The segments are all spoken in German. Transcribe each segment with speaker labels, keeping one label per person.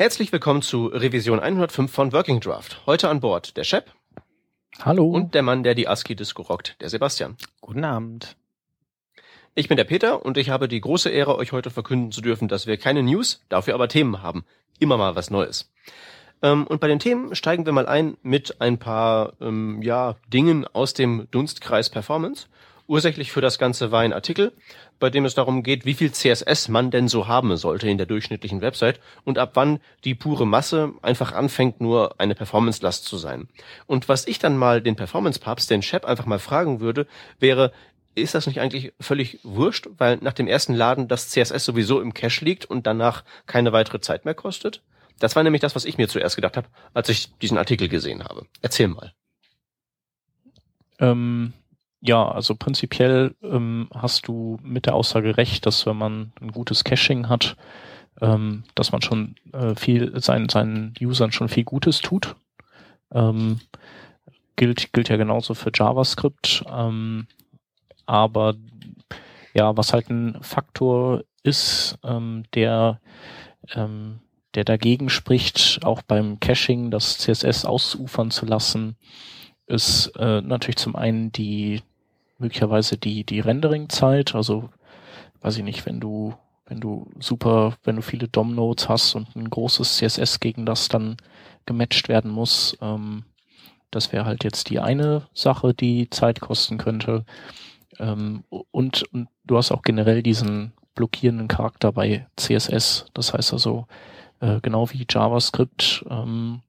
Speaker 1: Herzlich willkommen zu Revision 105 von Working Draft. Heute an Bord der Shep.
Speaker 2: Hallo.
Speaker 1: Und der Mann, der die ASCII-Disco rockt, der Sebastian.
Speaker 2: Guten Abend.
Speaker 1: Ich bin der Peter und ich habe die große Ehre, euch heute verkünden zu dürfen, dass wir keine News, dafür aber Themen haben. Immer mal was Neues. Ähm, und bei den Themen steigen wir mal ein mit ein paar ähm, ja, Dingen aus dem Dunstkreis Performance. Ursächlich für das Ganze war ein Artikel, bei dem es darum geht, wie viel CSS man denn so haben sollte in der durchschnittlichen Website und ab wann die pure Masse einfach anfängt, nur eine Performance-Last zu sein. Und was ich dann mal den Performance-Papst, den Chef, einfach mal fragen würde, wäre, ist das nicht eigentlich völlig wurscht, weil nach dem ersten Laden das CSS sowieso im Cache liegt und danach keine weitere Zeit mehr kostet? Das war nämlich das, was ich mir zuerst gedacht habe, als ich diesen Artikel gesehen habe. Erzähl mal.
Speaker 2: Ähm, ja, also prinzipiell ähm, hast du mit der Aussage recht, dass wenn man ein gutes Caching hat, ähm, dass man schon äh, viel seinen, seinen Usern schon viel Gutes tut. Ähm, gilt, gilt ja genauso für JavaScript. Ähm, aber ja, was halt ein Faktor ist, ähm, der, ähm, der dagegen spricht, auch beim Caching das CSS ausufern zu lassen, ist äh, natürlich zum einen die möglicherweise die, die Rendering-Zeit, also weiß ich nicht, wenn du, wenn du super, wenn du viele DOM-Nodes hast und ein großes CSS gegen das dann gematcht werden muss, ähm, das wäre halt jetzt die eine Sache, die Zeit kosten könnte. Ähm, und, und du hast auch generell diesen blockierenden Charakter bei CSS. Das heißt also, äh, genau wie JavaScript ähm,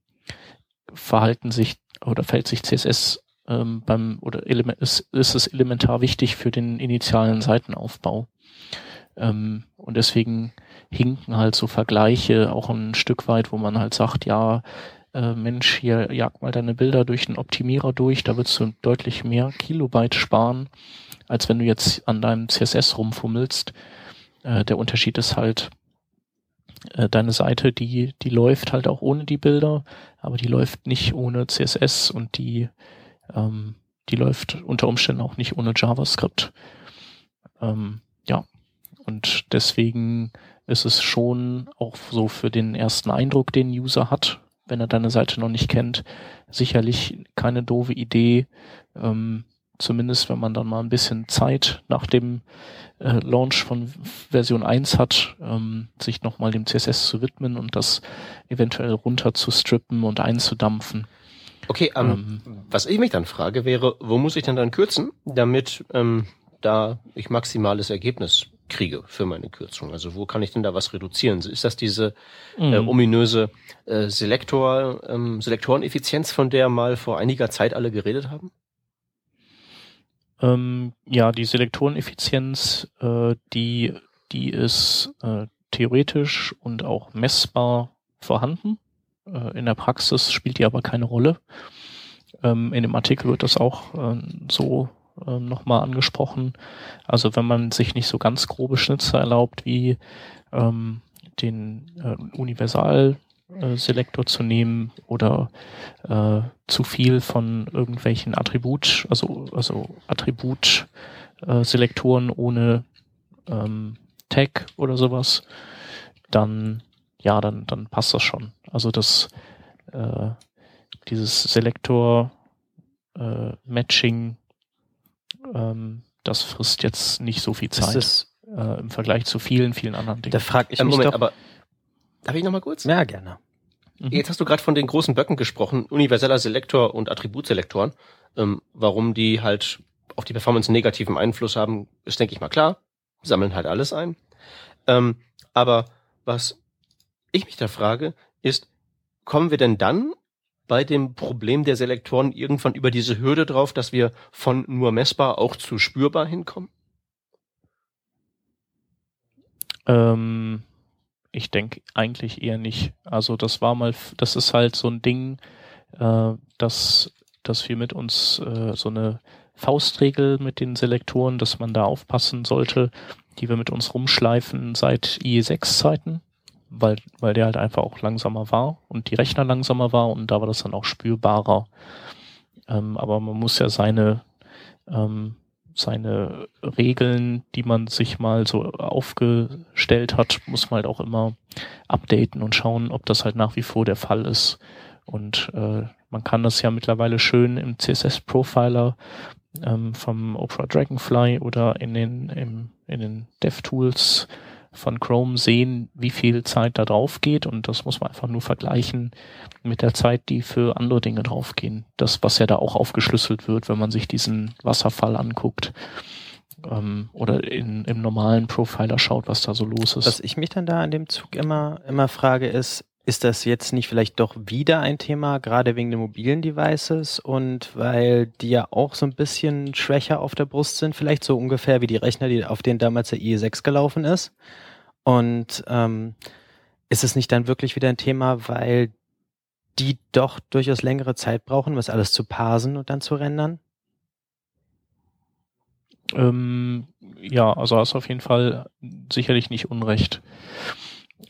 Speaker 2: verhalten sich oder fällt sich CSS ähm, beim oder element, ist, ist es elementar wichtig für den initialen Seitenaufbau. Ähm, und deswegen hinken halt so Vergleiche auch ein Stück weit, wo man halt sagt, ja, äh, Mensch, hier jag mal deine Bilder durch einen Optimierer durch, da würdest du deutlich mehr Kilobyte sparen, als wenn du jetzt an deinem CSS rumfummelst. Äh, der Unterschied ist halt, äh, deine Seite, die, die läuft halt auch ohne die Bilder, aber die läuft nicht ohne CSS und die ähm, die läuft unter Umständen auch nicht ohne JavaScript. Ähm, ja, und deswegen ist es schon auch so für den ersten Eindruck, den User hat, wenn er deine Seite noch nicht kennt, sicherlich keine doofe Idee, ähm, zumindest wenn man dann mal ein bisschen Zeit nach dem äh, Launch von Version 1 hat, ähm, sich nochmal dem CSS zu widmen und das eventuell runter zu strippen und einzudampfen.
Speaker 1: Okay, ähm, ähm, was ich mich dann frage wäre, wo muss ich denn dann kürzen, damit ähm, da ich maximales Ergebnis kriege für meine Kürzung? Also wo kann ich denn da was reduzieren? Ist das diese äh, mhm. ominöse äh, Selektor, ähm, Selektoreneffizienz, von der mal vor einiger Zeit alle geredet haben?
Speaker 2: Ähm, ja, die Selektoreneffizienz, äh, die, die ist äh, theoretisch und auch messbar vorhanden. Äh, in der Praxis spielt die aber keine Rolle. Ähm, in dem Artikel wird das auch äh, so äh, nochmal angesprochen. Also wenn man sich nicht so ganz grobe Schnitzer erlaubt, wie ähm, den äh, Universal-Selektor zu nehmen oder äh, zu viel von irgendwelchen Attribut, also, also Attribut-Selektoren ohne ähm, Tag oder sowas, dann ja, dann, dann passt das schon. Also das, äh, dieses Selektor äh, Matching, ähm, das frisst jetzt nicht so viel Zeit das, äh, im Vergleich zu vielen, vielen anderen Dingen.
Speaker 1: Da frage ich äh, mich Moment, doch, aber darf ich noch mal kurz?
Speaker 2: Ja, gerne.
Speaker 1: Mhm. Jetzt hast du gerade von den großen Böcken gesprochen, universeller Selektor und Attributselektoren. Ähm, warum die halt auf die Performance einen negativen Einfluss haben, ist, denke ich mal, klar. Sammeln halt alles ein. Ähm, aber was ich mich da frage, ist, kommen wir denn dann bei dem Problem der Selektoren irgendwann über diese Hürde drauf, dass wir von nur messbar auch zu spürbar hinkommen?
Speaker 2: Ähm, ich denke eigentlich eher nicht. Also das war mal, das ist halt so ein Ding, äh, dass, dass wir mit uns äh, so eine Faustregel mit den Selektoren, dass man da aufpassen sollte, die wir mit uns rumschleifen seit IE6-Zeiten weil, weil der halt einfach auch langsamer war und die Rechner langsamer war und da war das dann auch spürbarer. Ähm, aber man muss ja seine, ähm, seine Regeln, die man sich mal so aufgestellt hat, muss man halt auch immer updaten und schauen, ob das halt nach wie vor der Fall ist. Und äh, man kann das ja mittlerweile schön im CSS-Profiler ähm, vom Opera Dragonfly oder in den, im, in den DevTools von Chrome sehen, wie viel Zeit da drauf geht und das muss man einfach nur vergleichen mit der Zeit, die für andere Dinge draufgehen. Das, was ja da auch aufgeschlüsselt wird, wenn man sich diesen Wasserfall anguckt ähm, oder in, im normalen Profiler schaut, was da so los ist.
Speaker 3: Was ich mich dann da an dem Zug immer, immer frage, ist, ist das jetzt nicht vielleicht doch wieder ein Thema, gerade wegen den mobilen Devices und weil die ja auch so ein bisschen schwächer auf der Brust sind, vielleicht so ungefähr wie die Rechner, die auf denen damals der IE6 gelaufen ist? Und ähm, ist es nicht dann wirklich wieder ein Thema, weil die doch durchaus längere Zeit brauchen, das alles zu parsen und dann zu rendern?
Speaker 2: Ähm, ja, also hast auf jeden Fall sicherlich nicht Unrecht.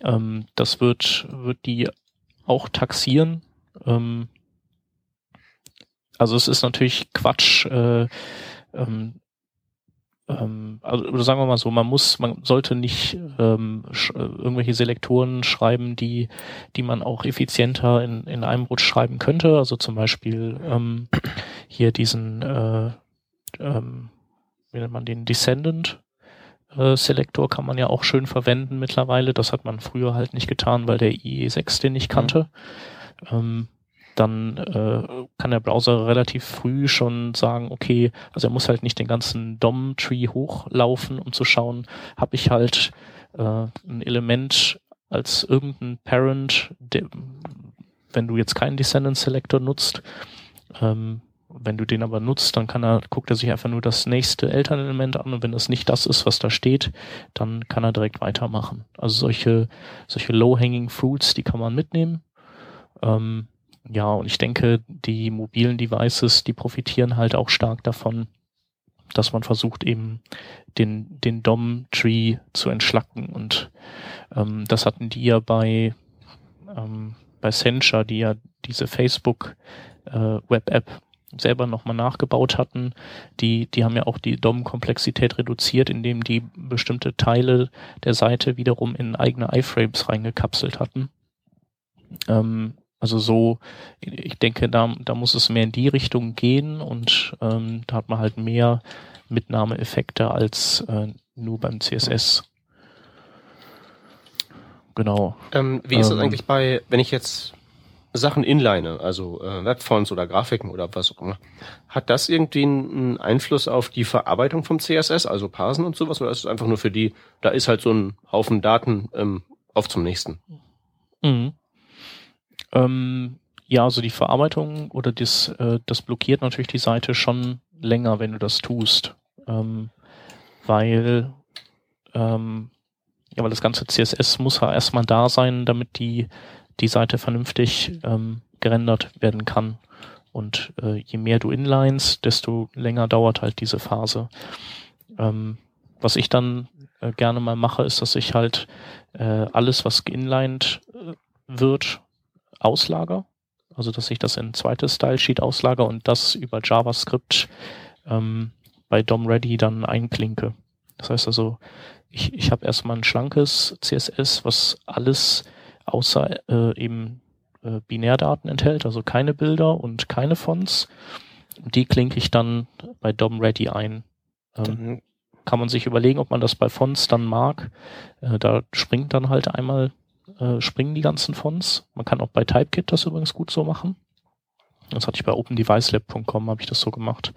Speaker 2: Ähm, das wird, wird die auch taxieren. Ähm, also es ist natürlich Quatsch, äh, ähm, ähm, also sagen wir mal so, man muss, man sollte nicht ähm, äh, irgendwelche Selektoren schreiben, die, die man auch effizienter in, in einem Rutsch schreiben könnte. Also zum Beispiel ähm, hier diesen, äh, ähm, wie nennt man den, Descendant Selektor kann man ja auch schön verwenden mittlerweile. Das hat man früher halt nicht getan, weil der IE6 den nicht kannte. Mhm. Ähm, dann äh, kann der Browser relativ früh schon sagen, okay, also er muss halt nicht den ganzen DOM-Tree hochlaufen, um zu schauen, habe ich halt äh, ein Element als irgendein Parent, der, wenn du jetzt keinen Descendant Selector nutzt, ähm, wenn du den aber nutzt, dann kann er, guckt er sich einfach nur das nächste Elternelement an und wenn das nicht das ist, was da steht, dann kann er direkt weitermachen. Also solche, solche low-hanging fruits, die kann man mitnehmen. Ähm, ja, und ich denke, die mobilen Devices, die profitieren halt auch stark davon, dass man versucht eben den, den DOM-Tree zu entschlacken und ähm, das hatten die ja bei, ähm, bei Sencha, die ja diese Facebook äh, selber nochmal nachgebaut hatten, die, die haben ja auch die DOM-Komplexität reduziert, indem die bestimmte Teile der Seite wiederum in eigene iFrames reingekapselt hatten. Ähm, also so, ich denke, da, da muss es mehr in die Richtung gehen und ähm, da hat man halt mehr Mitnahmeeffekte als äh, nur beim CSS. Genau.
Speaker 1: Ähm, wie ist ähm, das eigentlich bei, wenn ich jetzt Sachen inline, also äh, Webfonts oder Grafiken oder was auch immer, hat das irgendwie einen Einfluss auf die Verarbeitung vom CSS, also Parsen und sowas, oder ist es einfach nur für die, da ist halt so ein Haufen Daten ähm, auf zum nächsten?
Speaker 2: Mhm. Ähm, ja, also die Verarbeitung oder das, äh, das blockiert natürlich die Seite schon länger, wenn du das tust, ähm, weil ähm, ja, weil das ganze CSS muss ja erstmal da sein, damit die die Seite vernünftig ähm, gerendert werden kann. Und äh, je mehr du inlines, desto länger dauert halt diese Phase. Ähm, was ich dann äh, gerne mal mache, ist, dass ich halt äh, alles, was geinlined äh, wird, auslager. Also dass ich das in ein zweites Style-Sheet auslager und das über JavaScript ähm, bei DOM Ready dann einklinke. Das heißt also, ich, ich habe erstmal ein schlankes CSS, was alles außer äh, eben äh, Binärdaten enthält, also keine Bilder und keine Fonts. Die klinke ich dann bei DOM Ready ein. Ähm, kann man sich überlegen, ob man das bei Fonts dann mag. Äh, da springt dann halt einmal, äh, springen die ganzen Fonts. Man kann auch bei Typekit das übrigens gut so machen. Das hatte ich bei OpenDeviceLab.com, habe ich das so gemacht,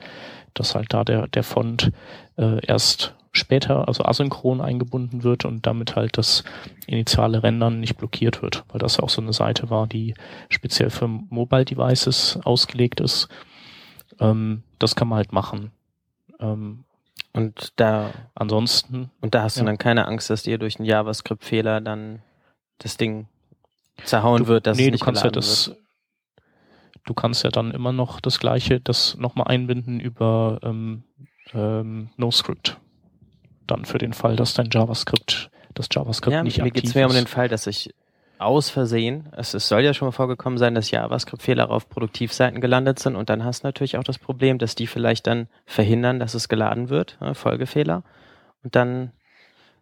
Speaker 2: dass halt da der, der Font äh, erst später, also asynchron eingebunden wird und damit halt das initiale Rendern nicht blockiert wird, weil das ja auch so eine Seite war, die speziell für Mobile Devices ausgelegt ist. Ähm, das kann man halt machen.
Speaker 3: Ähm, und da
Speaker 2: ansonsten.
Speaker 3: Und da hast du ja. dann keine Angst, dass dir durch einen JavaScript-Fehler dann das Ding zerhauen
Speaker 2: du,
Speaker 3: wird, dass
Speaker 2: nee,
Speaker 3: es nicht
Speaker 2: du kannst ja das, wird. du kannst ja dann immer noch das gleiche, das nochmal einbinden über ähm, ähm, NoScript dann für den Fall, dass dein JavaScript, das JavaScript ja, nicht
Speaker 3: mir
Speaker 2: aktiv
Speaker 3: geht's mehr um den Fall, dass ich aus Versehen, es, es soll ja schon mal vorgekommen sein, dass JavaScript-Fehler auf Produktivseiten gelandet sind und dann hast du natürlich auch das Problem, dass die vielleicht dann verhindern, dass es geladen wird, ne, Folgefehler. Und dann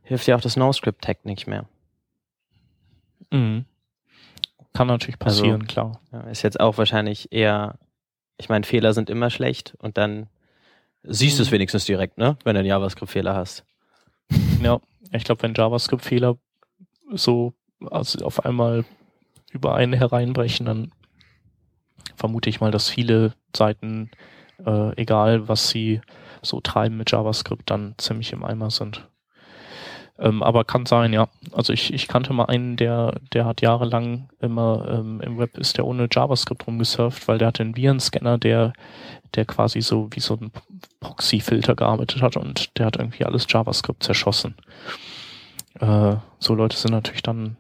Speaker 3: hilft ja auch das NoScript-Tag nicht mehr.
Speaker 2: Mhm. Kann natürlich
Speaker 3: Also-
Speaker 2: passieren, klar.
Speaker 3: Ja, ist jetzt auch wahrscheinlich eher, ich meine, Fehler sind immer schlecht und dann siehst du es
Speaker 2: Mhm.
Speaker 3: wenigstens direkt, ne? Wenn du einen JavaScript-Fehler hast.
Speaker 2: Ja, ich glaube, wenn JavaScript-Fehler so also auf einmal über einen hereinbrechen, dann vermute ich mal, dass viele Seiten, äh, egal was sie so treiben mit JavaScript, dann ziemlich im Eimer sind. Ähm, aber kann sein, ja. Also ich, ich kannte mal einen, der, der hat jahrelang immer ähm, im Web ist der ohne JavaScript rumgesurft, weil der hatte einen Virenscanner, der, der quasi so wie so ein Proxy-Filter gearbeitet hat und der hat irgendwie alles JavaScript zerschossen. Äh, so Leute sind natürlich dann,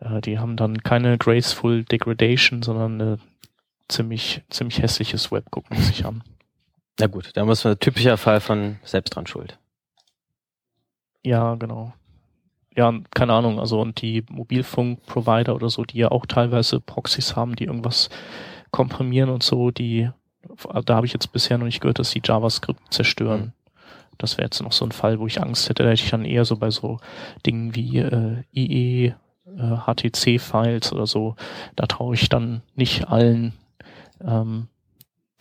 Speaker 2: äh, die haben dann keine graceful Degradation, sondern eine ziemlich, ziemlich hässliches Web, gucken sich an.
Speaker 3: Na gut, da muss man typischer Fall von selbst dran schuld.
Speaker 2: Ja, genau. Ja, keine Ahnung, also und die Mobilfunkprovider oder so, die ja auch teilweise Proxys haben, die irgendwas komprimieren und so, die, da habe ich jetzt bisher noch nicht gehört, dass die JavaScript zerstören. Das wäre jetzt noch so ein Fall, wo ich Angst hätte, da hätte ich dann eher so bei so Dingen wie äh, IE, äh, HTC-Files oder so, da traue ich dann nicht allen ähm,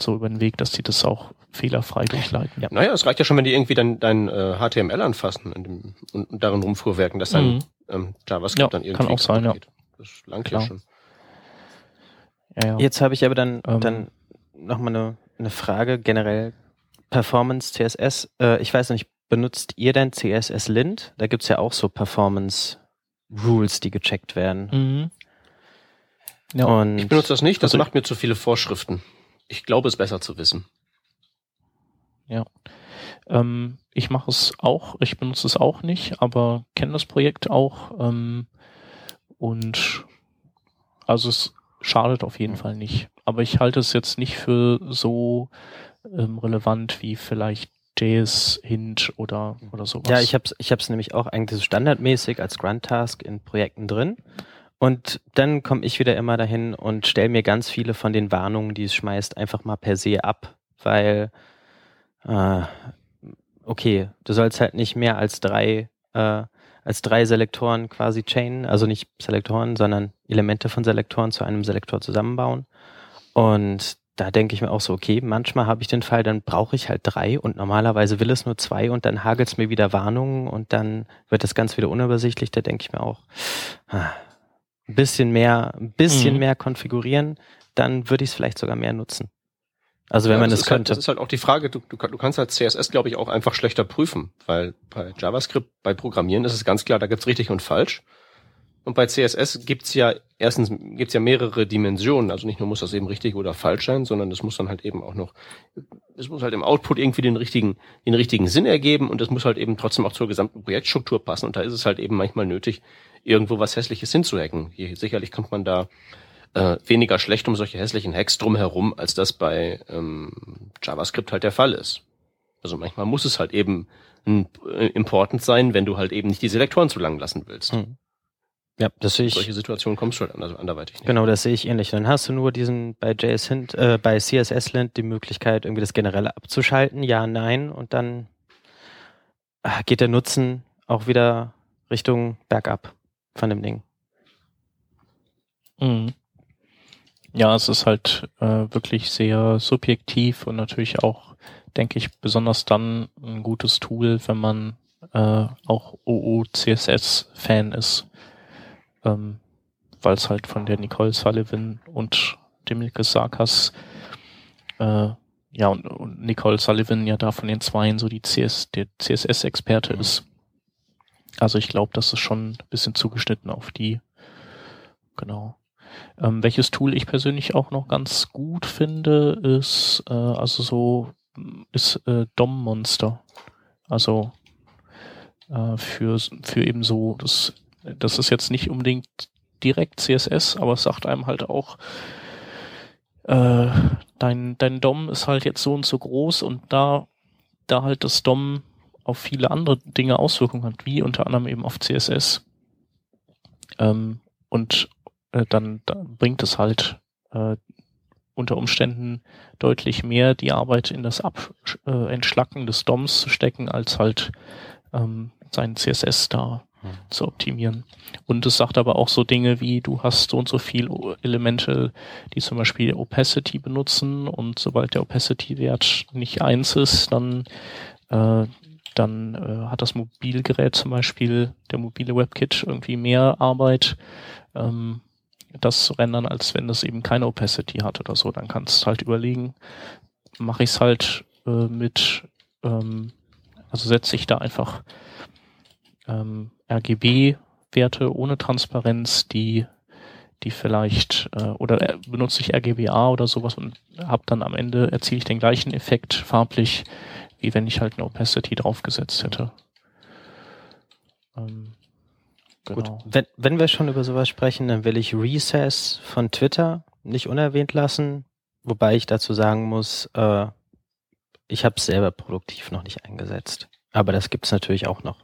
Speaker 2: so über den Weg, dass die das auch fehlerfrei durchleiten.
Speaker 3: Ja.
Speaker 1: Naja, es reicht ja schon, wenn die irgendwie dann dein äh, HTML anfassen in dem, und, und darin rumfuhrwerken, dass dann
Speaker 2: Mhm.
Speaker 1: ähm, JavaScript
Speaker 2: Ja,
Speaker 1: dann
Speaker 2: kann
Speaker 1: irgendwie
Speaker 2: auch sein, ja.
Speaker 1: Das langt
Speaker 2: Klar.
Speaker 1: ja schon.
Speaker 2: Ja, ja.
Speaker 3: Jetzt habe ich aber dann,
Speaker 2: Ähm.
Speaker 3: dann nochmal eine, eine Frage generell. Performance CSS. Äh, ich weiß nicht, benutzt ihr denn CSS Lint? Da gibt's ja auch so Performance Rules, die gecheckt werden.
Speaker 2: Mhm. Ja.
Speaker 3: Und
Speaker 1: Ich benutze das nicht, das
Speaker 2: Also-
Speaker 1: macht mir zu viele Vorschriften. Ich glaube, es besser zu wissen.
Speaker 2: Ähm, ich mache es auch, ich benutze es auch nicht, aber kenne das Projekt auch. Ähm, und also es schadet auf jeden Fall nicht. Aber ich halte es jetzt nicht für so ähm, relevant wie vielleicht JS Hint oder, oder sowas.
Speaker 3: Ja, ich habe es ich hab's nämlich auch eigentlich so standardmäßig als Grunt-Task in Projekten drin. Und dann komme ich wieder immer dahin und stelle mir ganz viele von den Warnungen, die es schmeißt, einfach mal per se ab, weil äh, okay, du sollst halt nicht mehr als drei äh, als drei Selektoren quasi chainen, also nicht Selektoren, sondern Elemente von Selektoren zu einem Selektor zusammenbauen. Und da denke ich mir auch so, okay, manchmal habe ich den Fall, dann brauche ich halt drei und normalerweise will es nur zwei und dann hagelt es mir wieder Warnungen und dann wird das Ganze wieder unübersichtlich. Da denke ich mir auch, ah, ein bisschen mehr, ein bisschen
Speaker 2: Mhm.
Speaker 3: mehr konfigurieren, dann würde ich es vielleicht sogar mehr nutzen. Also wenn
Speaker 1: Ja,
Speaker 3: man
Speaker 1: das
Speaker 3: es
Speaker 1: ist halt,
Speaker 3: könnte.
Speaker 1: das ist halt auch die Frage, du, du, du kannst halt CSS, glaube ich, auch einfach schlechter prüfen, weil bei JavaScript, bei Programmieren ist es ganz klar, da gibt's richtig und falsch. Und bei CSS gibt's ja, erstens gibt's ja mehrere Dimensionen, also nicht nur muss das eben richtig oder falsch sein, sondern das muss dann halt eben auch noch, es muss halt im Output irgendwie den richtigen, den richtigen Sinn ergeben und es muss halt eben trotzdem auch zur gesamten Projektstruktur passen und da ist es halt eben manchmal nötig, irgendwo was Hässliches hinzuhacken. Hier, sicherlich kommt man da äh, weniger schlecht um solche hässlichen Hacks drumherum, als das bei ähm, JavaScript halt der Fall ist. Also manchmal muss es halt eben ein, äh, important sein, wenn du halt eben nicht die Selektoren zu lang lassen willst.
Speaker 3: Hm. Ja, das sehe ich.
Speaker 1: Solche Situationen kommst du halt anderweitig nicht.
Speaker 3: Genau, das sehe ich ähnlich. Dann hast du nur diesen bei JS Hint, äh, bei CSS Lint die Möglichkeit, irgendwie das Generelle abzuschalten, ja, nein, und dann ah, geht der Nutzen auch wieder Richtung Bergab von dem Ding.
Speaker 2: Mhm. Ja, es ist halt äh, wirklich sehr subjektiv und natürlich auch, denke ich, besonders dann ein gutes Tool, wenn man äh, auch OOCSS-Fan ist, ähm, weil es halt von der Nicole Sullivan und dem Niklas Sarkas äh, ja, und, und Nicole Sullivan ja da von den Zweien so die CS, der CSS-Experte ist. Also ich glaube, das ist schon ein bisschen zugeschnitten auf die. Genau. Ähm, welches Tool ich persönlich auch noch ganz gut finde, ist äh, also so ist äh, DOM Monster. Also äh, für für eben so das das ist jetzt nicht unbedingt direkt CSS, aber es sagt einem halt auch äh, dein dein DOM ist halt jetzt so und so groß und da da halt das DOM auf viele andere Dinge Auswirkungen hat, wie unter anderem eben auf CSS. Ähm, und äh, dann, dann bringt es halt äh, unter Umständen deutlich mehr die Arbeit in das Ab äh, Entschlacken des DOMs zu stecken, als halt ähm, sein CSS da. Zu optimieren. Und es sagt aber auch so Dinge wie, du hast so und so viel Elemente, die zum Beispiel Opacity benutzen und sobald der Opacity-Wert nicht eins ist, dann äh, dann äh, hat das Mobilgerät zum Beispiel, der mobile WebKit, irgendwie mehr Arbeit, ähm, das zu rendern, als wenn das eben keine Opacity hat oder so. Dann kannst du halt überlegen, mache ich es halt äh, mit, ähm, also setze ich da einfach ähm, RGB-Werte ohne Transparenz, die die vielleicht äh, oder äh, benutze ich RGBA oder sowas und habe dann am Ende erziele ich den gleichen Effekt farblich, wie wenn ich halt eine Opacity draufgesetzt hätte.
Speaker 3: Ähm, genau. Gut, wenn, wenn wir schon über sowas sprechen, dann will ich Recess von Twitter nicht unerwähnt lassen, wobei ich dazu sagen muss, äh, ich habe es selber produktiv noch nicht eingesetzt. Aber das gibt es natürlich auch noch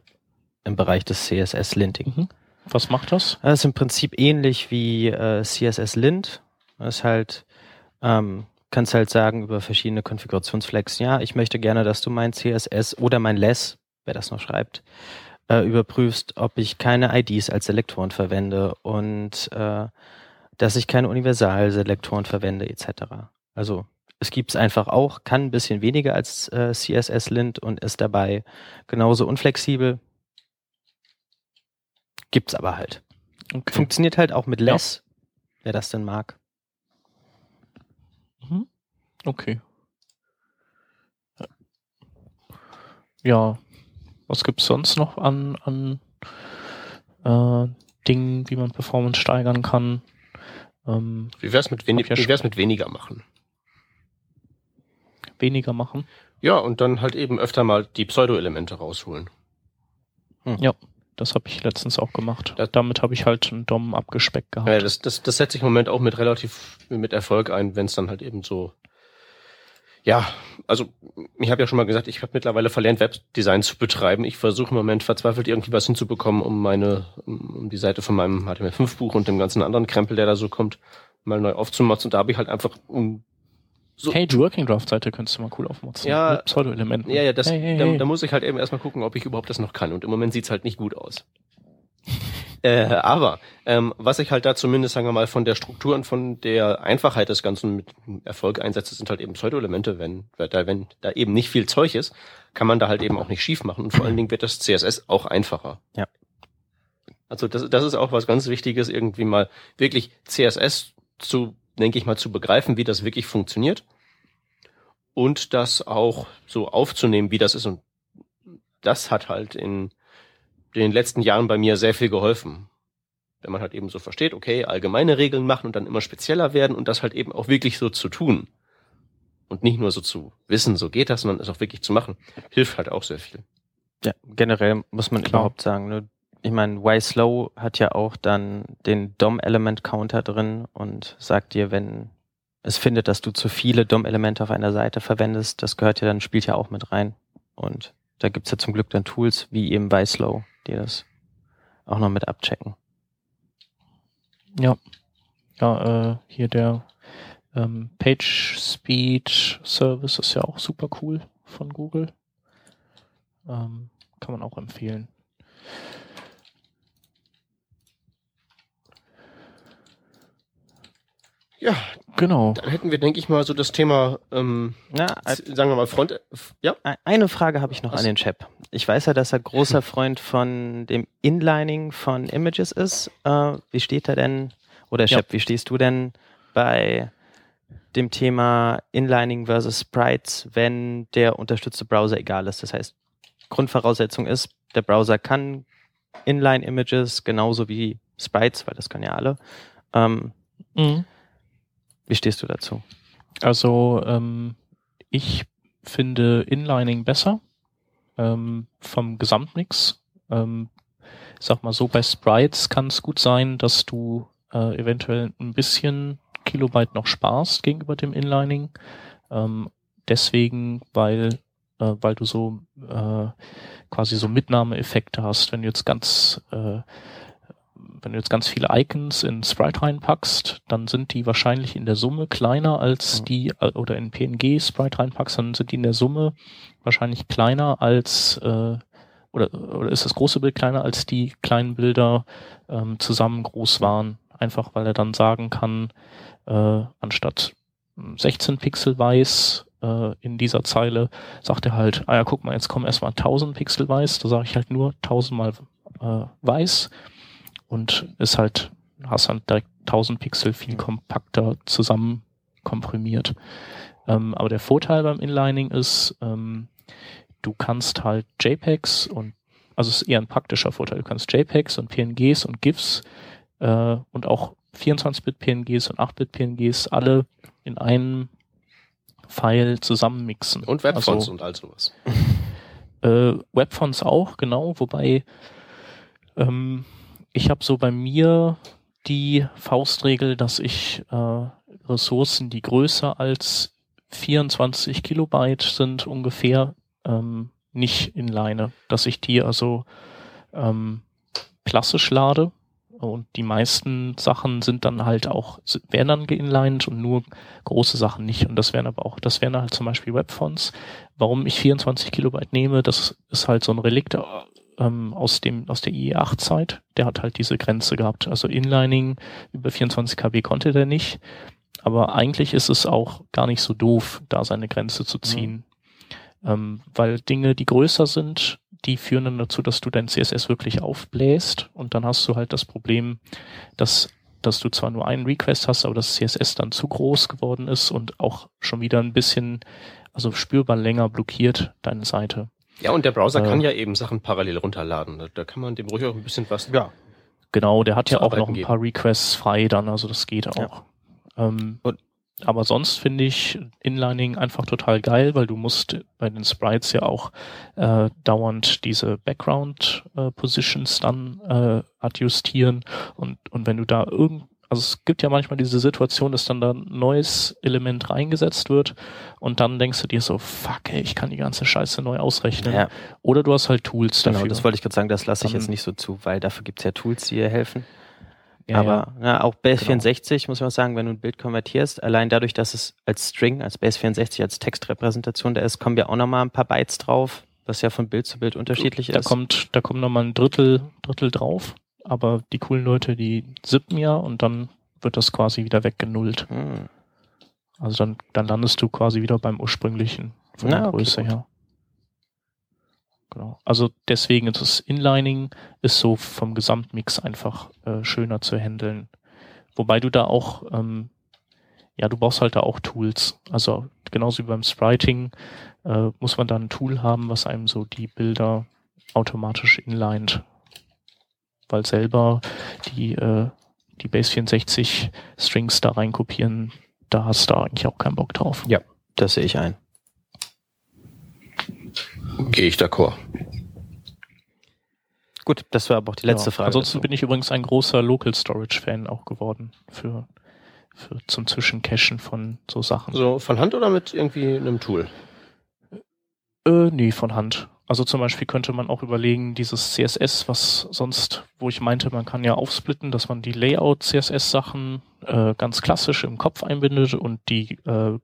Speaker 3: im Bereich des CSS-Linting. Mhm.
Speaker 2: Was macht das?
Speaker 3: Das ist im Prinzip ähnlich wie äh, CSS-Lint. Das ist halt ähm, kannst halt sagen über verschiedene Konfigurationsflex, ja, ich möchte gerne, dass du mein CSS oder mein Less, wer das noch schreibt, äh, überprüfst, ob ich keine IDs als Selektoren verwende und äh, dass ich keine Universalselektoren verwende etc. Also es gibt es einfach auch, kann ein bisschen weniger als äh, CSS-Lint und ist dabei genauso unflexibel. Gibt's aber halt. Okay. Funktioniert halt auch mit Less, ja. wer das denn mag.
Speaker 2: Mhm. Okay. Ja, was gibt's sonst noch an, an äh, Dingen, wie man Performance steigern kann?
Speaker 1: Ähm, wie wär's mit, wenig, ja wie wär's mit weniger machen?
Speaker 2: Weniger machen?
Speaker 1: Ja, und dann halt eben öfter mal die Pseudo-Elemente rausholen.
Speaker 2: Hm. Ja. Das habe ich letztens auch gemacht. Das, Damit habe ich halt einen Dom abgespeckt gehabt.
Speaker 1: Ja, das, das, das setze ich im Moment auch mit relativ mit Erfolg ein, wenn es dann halt eben so. Ja, also ich habe ja schon mal gesagt, ich habe mittlerweile verlernt, Webdesign zu betreiben. Ich versuche im Moment verzweifelt irgendwie was hinzubekommen, um meine, um die Seite von meinem HTML5-Buch und dem ganzen anderen Krempel, der da so kommt, mal neu aufzumachen. Und da habe ich halt einfach
Speaker 2: so Page Working Draft Seite könntest du mal cool aufmotzen.
Speaker 1: Ja. Pseudo-Elementen. Ja, ja, das, hey, hey, da, da, muss ich halt eben erstmal gucken, ob ich überhaupt das noch kann. Und im Moment sieht's halt nicht gut aus. äh, aber ähm, was ich halt da zumindest, sagen wir mal, von der Struktur und von der Einfachheit des Ganzen mit Erfolg einsetze, sind halt eben Pseudo-Elemente. Wenn, da, wenn da eben nicht viel Zeug ist, kann man da halt eben auch nicht schief machen. Und vor allen Dingen wird das CSS auch einfacher.
Speaker 3: Ja.
Speaker 1: Also das, das ist auch was ganz Wichtiges, irgendwie mal wirklich CSS zu denke ich mal, zu begreifen, wie das wirklich funktioniert und das auch so aufzunehmen, wie das ist. Und das hat halt in den letzten Jahren bei mir sehr viel geholfen. Wenn man halt eben so versteht, okay, allgemeine Regeln machen und dann immer spezieller werden und das halt eben auch wirklich so zu tun. Und nicht nur so zu wissen, so geht das, sondern es auch wirklich zu machen, hilft halt auch sehr viel.
Speaker 3: Ja, generell muss man Klar. überhaupt sagen, ne, ich meine, Y-Slow hat ja auch dann den DOM-Element-Counter drin und sagt dir, wenn es findet, dass du zu viele DOM-Elemente auf einer Seite verwendest, das gehört ja dann, spielt ja auch mit rein. Und da gibt's ja zum Glück dann Tools wie eben Y-Slow, die das auch noch mit abchecken.
Speaker 2: Ja. Ja, äh, hier der ähm, Page Speed Service ist ja auch super cool von Google. Ähm, kann man auch empfehlen.
Speaker 1: Ja, genau. Dann hätten wir, denke ich mal, so das Thema, ähm, ja, sagen wir mal, Front.
Speaker 3: Ja. Eine Frage habe ich noch Was? an den Chap. Ich weiß ja, dass er großer Freund von dem Inlining von Images ist. Äh, wie steht er denn, oder Chap, ja. wie stehst du denn bei dem Thema Inlining versus Sprites, wenn der unterstützte Browser egal ist? Das heißt, Grundvoraussetzung ist, der Browser kann Inline-Images genauso wie Sprites, weil das können ja alle. Ähm, mhm. Wie stehst du dazu?
Speaker 2: Also ähm, ich finde Inlining besser ähm, vom Gesamtmix. Ähm, sag mal so, bei Sprites kann es gut sein, dass du äh, eventuell ein bisschen Kilobyte noch sparst gegenüber dem Inlining. Ähm, deswegen, weil, äh, weil du so äh, quasi so Mitnahmeeffekte hast, wenn du jetzt ganz äh, wenn du jetzt ganz viele Icons in Sprite reinpackst, dann sind die wahrscheinlich in der Summe kleiner als die, äh, oder in PNG Sprite reinpackst, dann sind die in der Summe wahrscheinlich kleiner als, äh, oder, oder ist das große Bild kleiner als die kleinen Bilder ähm, zusammen groß waren. Einfach weil er dann sagen kann, äh, anstatt 16 Pixel weiß äh, in dieser Zeile, sagt er halt, ah ja, guck mal, jetzt kommen erstmal 1000 Pixel weiß, da sage ich halt nur 1000 mal äh, weiß und ist halt, hast dann direkt 1000 Pixel viel kompakter zusammen komprimiert. Ähm, aber der Vorteil beim Inlining ist, ähm, du kannst halt JPEGs und, also es ist eher ein praktischer Vorteil, du kannst JPEGs und PNGs und GIFs äh, und auch 24-Bit PNGs und 8-Bit PNGs alle in einem File zusammenmixen.
Speaker 1: Und Webfonts
Speaker 2: Also,
Speaker 1: und all sowas.
Speaker 2: äh, Webfonts auch, genau, wobei ähm, ich habe so bei mir die Faustregel, dass ich äh, Ressourcen, die größer als 24 Kilobyte sind ungefähr, ähm, nicht inline, dass ich die also ähm, klassisch lade und die meisten Sachen sind dann halt auch, werden dann geinlined und nur große Sachen nicht. Und das wären aber auch, das wären halt zum Beispiel Webfonts. Warum ich 24 Kilobyte nehme, das ist halt so ein Relikt ähm, aus dem, aus der IE8-Zeit. Der hat halt diese Grenze gehabt. Also Inlining über 24 KB konnte der nicht. Aber eigentlich ist es auch gar nicht so doof, da seine Grenze zu ziehen. Ähm, weil Dinge, die größer sind, die führen dann dazu, dass du dein CSS wirklich aufbläst und dann hast du halt das Problem, dass, dass du zwar nur einen Request hast, aber das CSS dann zu groß geworden ist und auch schon wieder ein bisschen, also spürbar länger blockiert deine Seite.
Speaker 1: Ja, und der Browser
Speaker 2: Äh.
Speaker 1: kann ja eben Sachen parallel runterladen. Da, da kann man dem ruhig auch ein bisschen was.
Speaker 3: Ja.
Speaker 2: Genau, der hat ja auch noch ein
Speaker 1: geben.
Speaker 2: paar Requests frei dann, also das geht auch. Ähm,
Speaker 3: Und-
Speaker 2: aber sonst finde ich Inlining einfach total geil, weil du musst bei den Sprites ja auch äh, dauernd diese Background äh, Positions dann äh, adjustieren und, und wenn du da irgend, also es gibt ja manchmal diese Situation, dass dann da ein neues Element reingesetzt wird und dann denkst du dir so, fuck ey, ich kann die ganze Scheiße neu ausrechnen.
Speaker 3: Ja,
Speaker 2: Oder du hast halt Tools
Speaker 3: genau,
Speaker 2: dafür.
Speaker 3: das wollte ich gerade sagen, das lasse ich jetzt nicht so zu, weil dafür gibt's ja Tools, die dir helfen.
Speaker 2: Ja.
Speaker 3: Aber ja, auch Base64 muss man sagen, wenn du ein Bild konvertierst, allein dadurch, dass es als String, als Base64, als Textrepräsentation da ist, kommen ja auch nochmal ein paar Bytes drauf, was ja von Bild zu Bild unterschiedlich
Speaker 2: da
Speaker 3: ist.
Speaker 2: kommt, da kommt nochmal ein Drittel, Drittel drauf. Aber die coolen Leute, die sippen ja und dann wird das quasi wieder weggenullt.
Speaker 3: Hm.
Speaker 2: Also dann, dann landest du quasi wieder beim ursprünglichen von
Speaker 3: Na,
Speaker 2: der
Speaker 3: okay,
Speaker 2: Größe
Speaker 3: gut.
Speaker 2: her. Genau. Also deswegen ist das Inlining ist so vom Gesamtmix einfach äh, schöner zu handeln. Wobei du da auch, ähm, ja, du brauchst halt da auch Tools. Also genauso wie beim Spriting äh, muss man da ein Tool haben, was einem so die Bilder automatisch inlined. Weil selber die, äh, die Base 64 Strings da reinkopieren, da hast du eigentlich auch keinen Bock drauf.
Speaker 3: Ja. Das sehe ich ein.
Speaker 1: Gehe ich d'accord.
Speaker 3: Gut, das war aber auch die letzte
Speaker 2: ja.
Speaker 3: Frage.
Speaker 2: Ansonsten
Speaker 3: dazu.
Speaker 2: bin ich übrigens ein großer Local Storage Fan auch geworden für, für zum Zwischencachen von so Sachen.
Speaker 1: So von Hand oder mit irgendwie einem Tool?
Speaker 2: Äh, nee, von Hand. Also zum Beispiel könnte man auch überlegen, dieses CSS, was sonst, wo ich meinte, man kann ja aufsplitten, dass man die Layout-CSS-Sachen äh, ganz klassisch im Kopf einbindet und die, äh,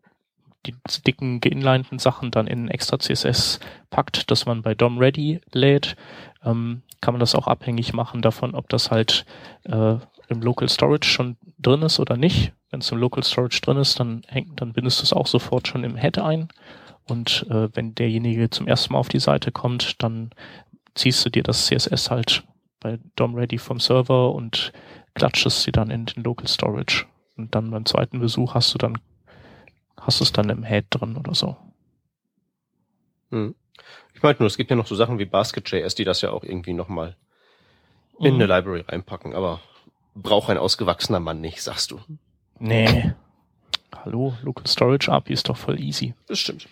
Speaker 2: die dicken geinlinten Sachen dann in extra CSS packt, dass man bei DOM Ready lädt, ähm, kann man das auch abhängig machen davon, ob das halt äh, im Local Storage schon drin ist oder nicht. Wenn es im Local Storage drin ist, dann hängt, dann bindest du es auch sofort schon im Head ein. Und äh, wenn derjenige zum ersten Mal auf die Seite kommt, dann ziehst du dir das CSS halt bei DOM Ready vom Server und klatschst sie dann in den Local Storage. Und dann beim zweiten Besuch hast du dann, hast es dann im Head drin oder so.
Speaker 1: Hm. Ich meinte nur, es gibt ja noch so Sachen wie Basket.js, die das ja auch irgendwie nochmal in eine
Speaker 2: Mhm.
Speaker 1: Library reinpacken, aber braucht ein ausgewachsener Mann nicht, sagst du.
Speaker 2: Nee. Hallo, Local Storage API ist doch voll easy.
Speaker 1: Das stimmt.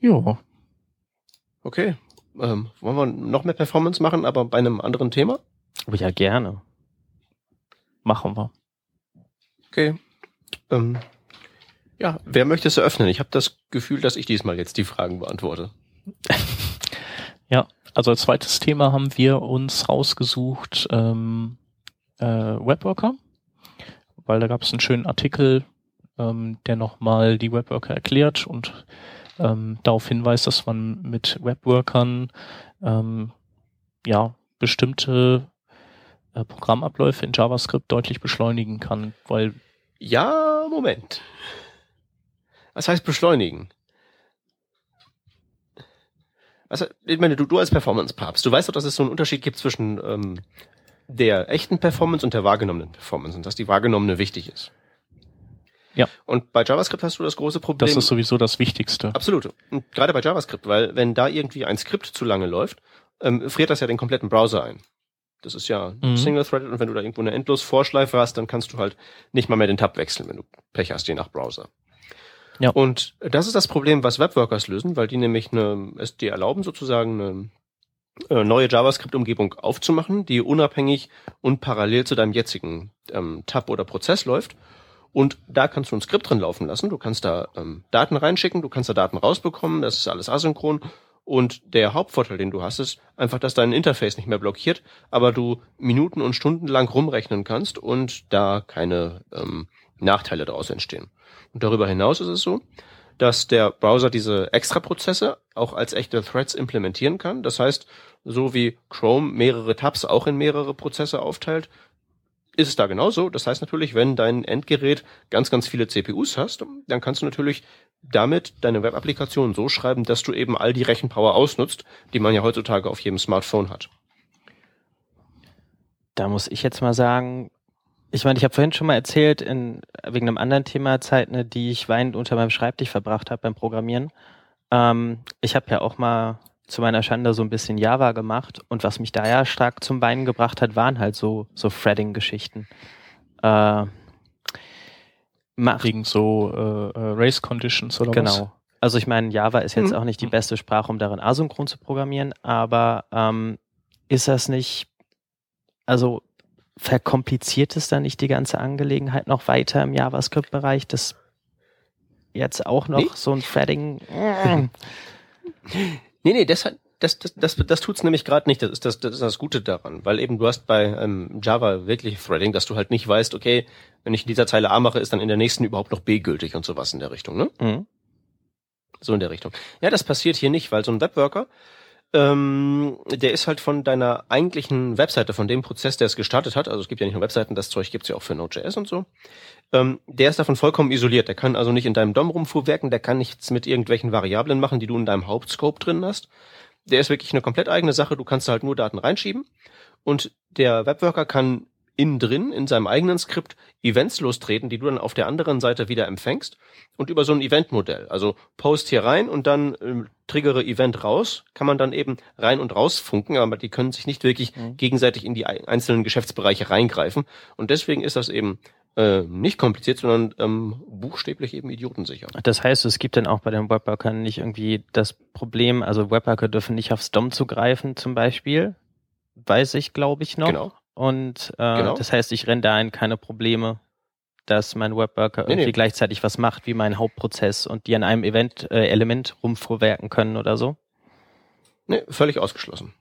Speaker 2: Jo.
Speaker 1: Okay. Ähm, wollen wir noch mehr Performance machen, aber bei einem anderen Thema?
Speaker 3: Oh ja, gerne.
Speaker 2: Machen wir.
Speaker 1: Okay. Ähm, ja, wer möchte es eröffnen? Ich habe das Gefühl, dass ich diesmal jetzt die Fragen beantworte.
Speaker 2: also als zweites Thema haben wir uns rausgesucht ähm, äh, Webworker, weil da gab es einen schönen Artikel, ähm, der nochmal die Webworker erklärt und ähm, darauf hinweist, dass man mit Webworkern ähm, ja bestimmte äh, Programmabläufe in JavaScript deutlich beschleunigen kann, weil
Speaker 1: ja, Moment. Was heißt beschleunigen? Also, ich meine, du, du als Performance-Papst, du weißt doch, dass es so einen Unterschied gibt zwischen ähm, der echten Performance und der wahrgenommenen Performance und dass die wahrgenommene wichtig ist.
Speaker 2: Ja.
Speaker 1: Und bei JavaScript hast du das große Problem.
Speaker 2: Das ist sowieso das Wichtigste.
Speaker 1: Absolut. Und gerade bei JavaScript, weil wenn da irgendwie ein Skript zu lange läuft, ähm, friert das ja den kompletten Browser ein. Das ist ja mhm. Single-Threaded und wenn du da irgendwo eine endlos Vorschleife hast, dann kannst du halt nicht mal mehr den Tab wechseln, wenn du Pech hast, je nach Browser. Ja. Und das ist das Problem, was Webworkers lösen, weil die nämlich eine, es dir erlauben, sozusagen eine äh, neue JavaScript-Umgebung aufzumachen, die unabhängig und parallel zu deinem jetzigen ähm, Tab oder Prozess läuft. Und da kannst du ein Skript drin laufen lassen. Du kannst da ähm, Daten reinschicken, du kannst da Daten rausbekommen, das ist alles asynchron. Und der Hauptvorteil, den du hast, ist einfach, dass dein Interface nicht mehr blockiert, aber du Minuten und Stunden lang rumrechnen kannst und da keine ähm, Nachteile daraus entstehen. Und darüber hinaus ist es so, dass der Browser diese Extra-Prozesse auch als echte Threads implementieren kann. Das heißt, so wie Chrome mehrere Tabs auch in mehrere Prozesse aufteilt, ist es da genauso. Das heißt natürlich, wenn dein Endgerät ganz, ganz viele CPUs hast, dann kannst du natürlich damit deine Web-Applikation so schreiben, dass du eben all die Rechenpower ausnutzt, die man ja heutzutage auf jedem Smartphone hat.
Speaker 3: Da muss ich jetzt mal sagen, ich meine, ich habe vorhin schon mal erzählt, in, wegen einem anderen Thema Zeit, ne, die ich weinend unter meinem Schreibtisch verbracht habe beim Programmieren. Ähm, ich habe ja auch mal zu meiner Schande so ein bisschen Java gemacht und was mich da ja stark zum Weinen gebracht hat, waren halt so, so Threading-Geschichten. Äh,
Speaker 2: Wegen so äh, äh, Race Conditions oder
Speaker 3: genau.
Speaker 2: was?
Speaker 3: Genau. Also ich meine, Java ist jetzt mhm. auch nicht die beste Sprache, um darin asynchron zu programmieren, aber ähm, ist das nicht, also verkompliziert es dann nicht die ganze Angelegenheit noch weiter im JavaScript-Bereich, das jetzt auch noch nee. so ein Threading.
Speaker 1: nee, nee, deshalb, das, das, das, das tut's nämlich gerade nicht. Das ist das, das ist das Gute daran, weil eben du hast bei ähm, Java wirklich Threading, dass du halt nicht weißt, okay, wenn ich in dieser Zeile A mache, ist dann in der nächsten überhaupt noch B gültig und sowas in der Richtung, ne? Mhm. So in der Richtung. Ja, das passiert hier nicht, weil so ein Webworker, ähm, der ist halt von deiner eigentlichen Webseite, von dem Prozess, der es gestartet hat, also es gibt ja nicht nur Webseiten, das Zeug gibt's ja auch für Node.js und so, ähm, der ist davon vollkommen isoliert. Der kann also nicht in deinem DOM rumfuhrwerken, der kann nichts mit irgendwelchen Variablen machen, die du in deinem Hauptscope drin hast. Der ist wirklich eine komplett eigene Sache, du kannst halt nur Daten reinschieben. Und der Webworker kann innen drin, in seinem eigenen Skript, Events lostreten, die du dann auf der anderen Seite wieder empfängst und über so ein Eventmodell. Also Post hier rein und dann äh, triggere Event raus, kann man dann eben rein und raus funken, aber die können sich nicht wirklich mhm. gegenseitig in die einzelnen Geschäftsbereiche reingreifen. Und deswegen ist das eben äh, nicht kompliziert, sondern ähm, buchstäblich eben idiotensicher.
Speaker 3: Das heißt, es gibt dann auch bei den Webworkern nicht irgendwie das Problem, also Webworker dürfen nicht aufs DOM zugreifen zum Beispiel, weiß ich, glaube ich noch. Genau. Und äh, genau. das heißt, ich renne da in keine Probleme, dass mein Webworker nee, irgendwie nee. gleichzeitig was macht wie mein Hauptprozess und die an einem Event äh, Element rumfuhrwerken können oder so.
Speaker 1: Nee, völlig ausgeschlossen.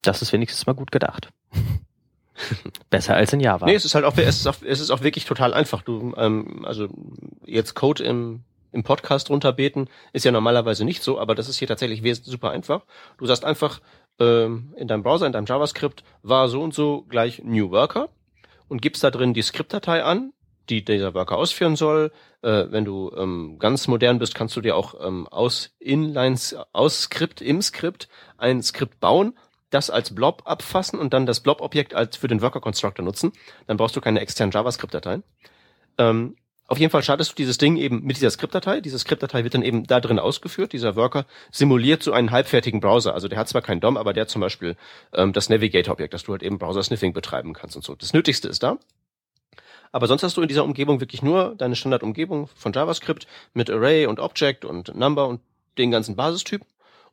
Speaker 3: Das ist wenigstens mal gut gedacht. Besser als in Java.
Speaker 1: Nee, es ist halt auch, es ist auch, es ist auch wirklich total einfach. Du, ähm, also jetzt Code im, im Podcast runterbeten ist ja normalerweise nicht so, aber das ist hier tatsächlich super einfach. Du sagst einfach, ähm, in deinem Browser, in deinem JavaScript war so und so gleich New Worker und gibst da drin die Skriptdatei an, die dieser Worker ausführen soll. Äh, wenn du ähm, ganz modern bist, kannst du dir auch ähm, aus Inlines, aus Skript, im Skript ein Skript bauen, das als Blob abfassen und dann das Blob-Objekt als für den Worker-Constructor nutzen. Dann brauchst du keine externen JavaScript-Dateien. Auf jeden Fall startest du dieses Ding eben mit dieser Skriptdatei. Diese Skriptdatei wird dann eben da drin ausgeführt. Dieser Worker simuliert so einen halbfertigen Browser. Also der hat zwar keinen DOM, aber der zum Beispiel ähm, das Navigator-Objekt, dass du halt eben Browser-Sniffing betreiben kannst und so. Das Nötigste ist da. Aber sonst hast du in dieser Umgebung wirklich nur deine Standardumgebung von JavaScript mit Array und Object und Number und den ganzen Basistypen.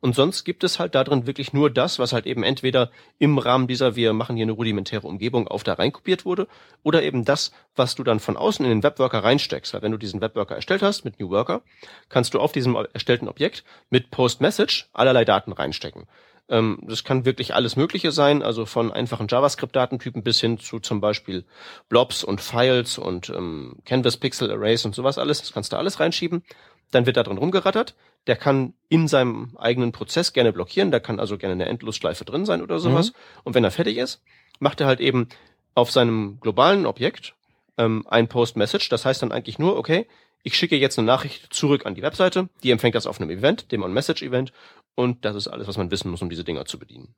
Speaker 1: Und sonst gibt es halt da drin wirklich nur das, was halt eben entweder im Rahmen dieser wir machen hier eine rudimentäre Umgebung auf da reinkopiert wurde oder eben das, was du dann von außen in den Webworker reinsteckst. Weil wenn du diesen Webworker erstellt hast mit New Worker, kannst du auf diesem erstellten Objekt mit Post Message allerlei Daten reinstecken. Ähm, das kann wirklich alles Mögliche sein, also von einfachen JavaScript-Datentypen bis hin zu zum Beispiel Blobs und Files und ähm, Canvas Pixel Arrays und sowas alles. Das kannst du alles reinschieben. Dann wird da drin rumgerattert. Der kann in seinem eigenen Prozess gerne blockieren. Da kann also gerne eine Endlosschleife drin sein oder sowas. Mhm. Und wenn er fertig ist, macht er halt eben auf seinem globalen Objekt ähm, ein Post-Message. Das heißt dann eigentlich nur, okay, ich schicke jetzt eine Nachricht zurück an die Webseite, die empfängt das auf einem Event, dem On-Message-Event, und das ist alles, was man wissen muss, um diese Dinger zu bedienen.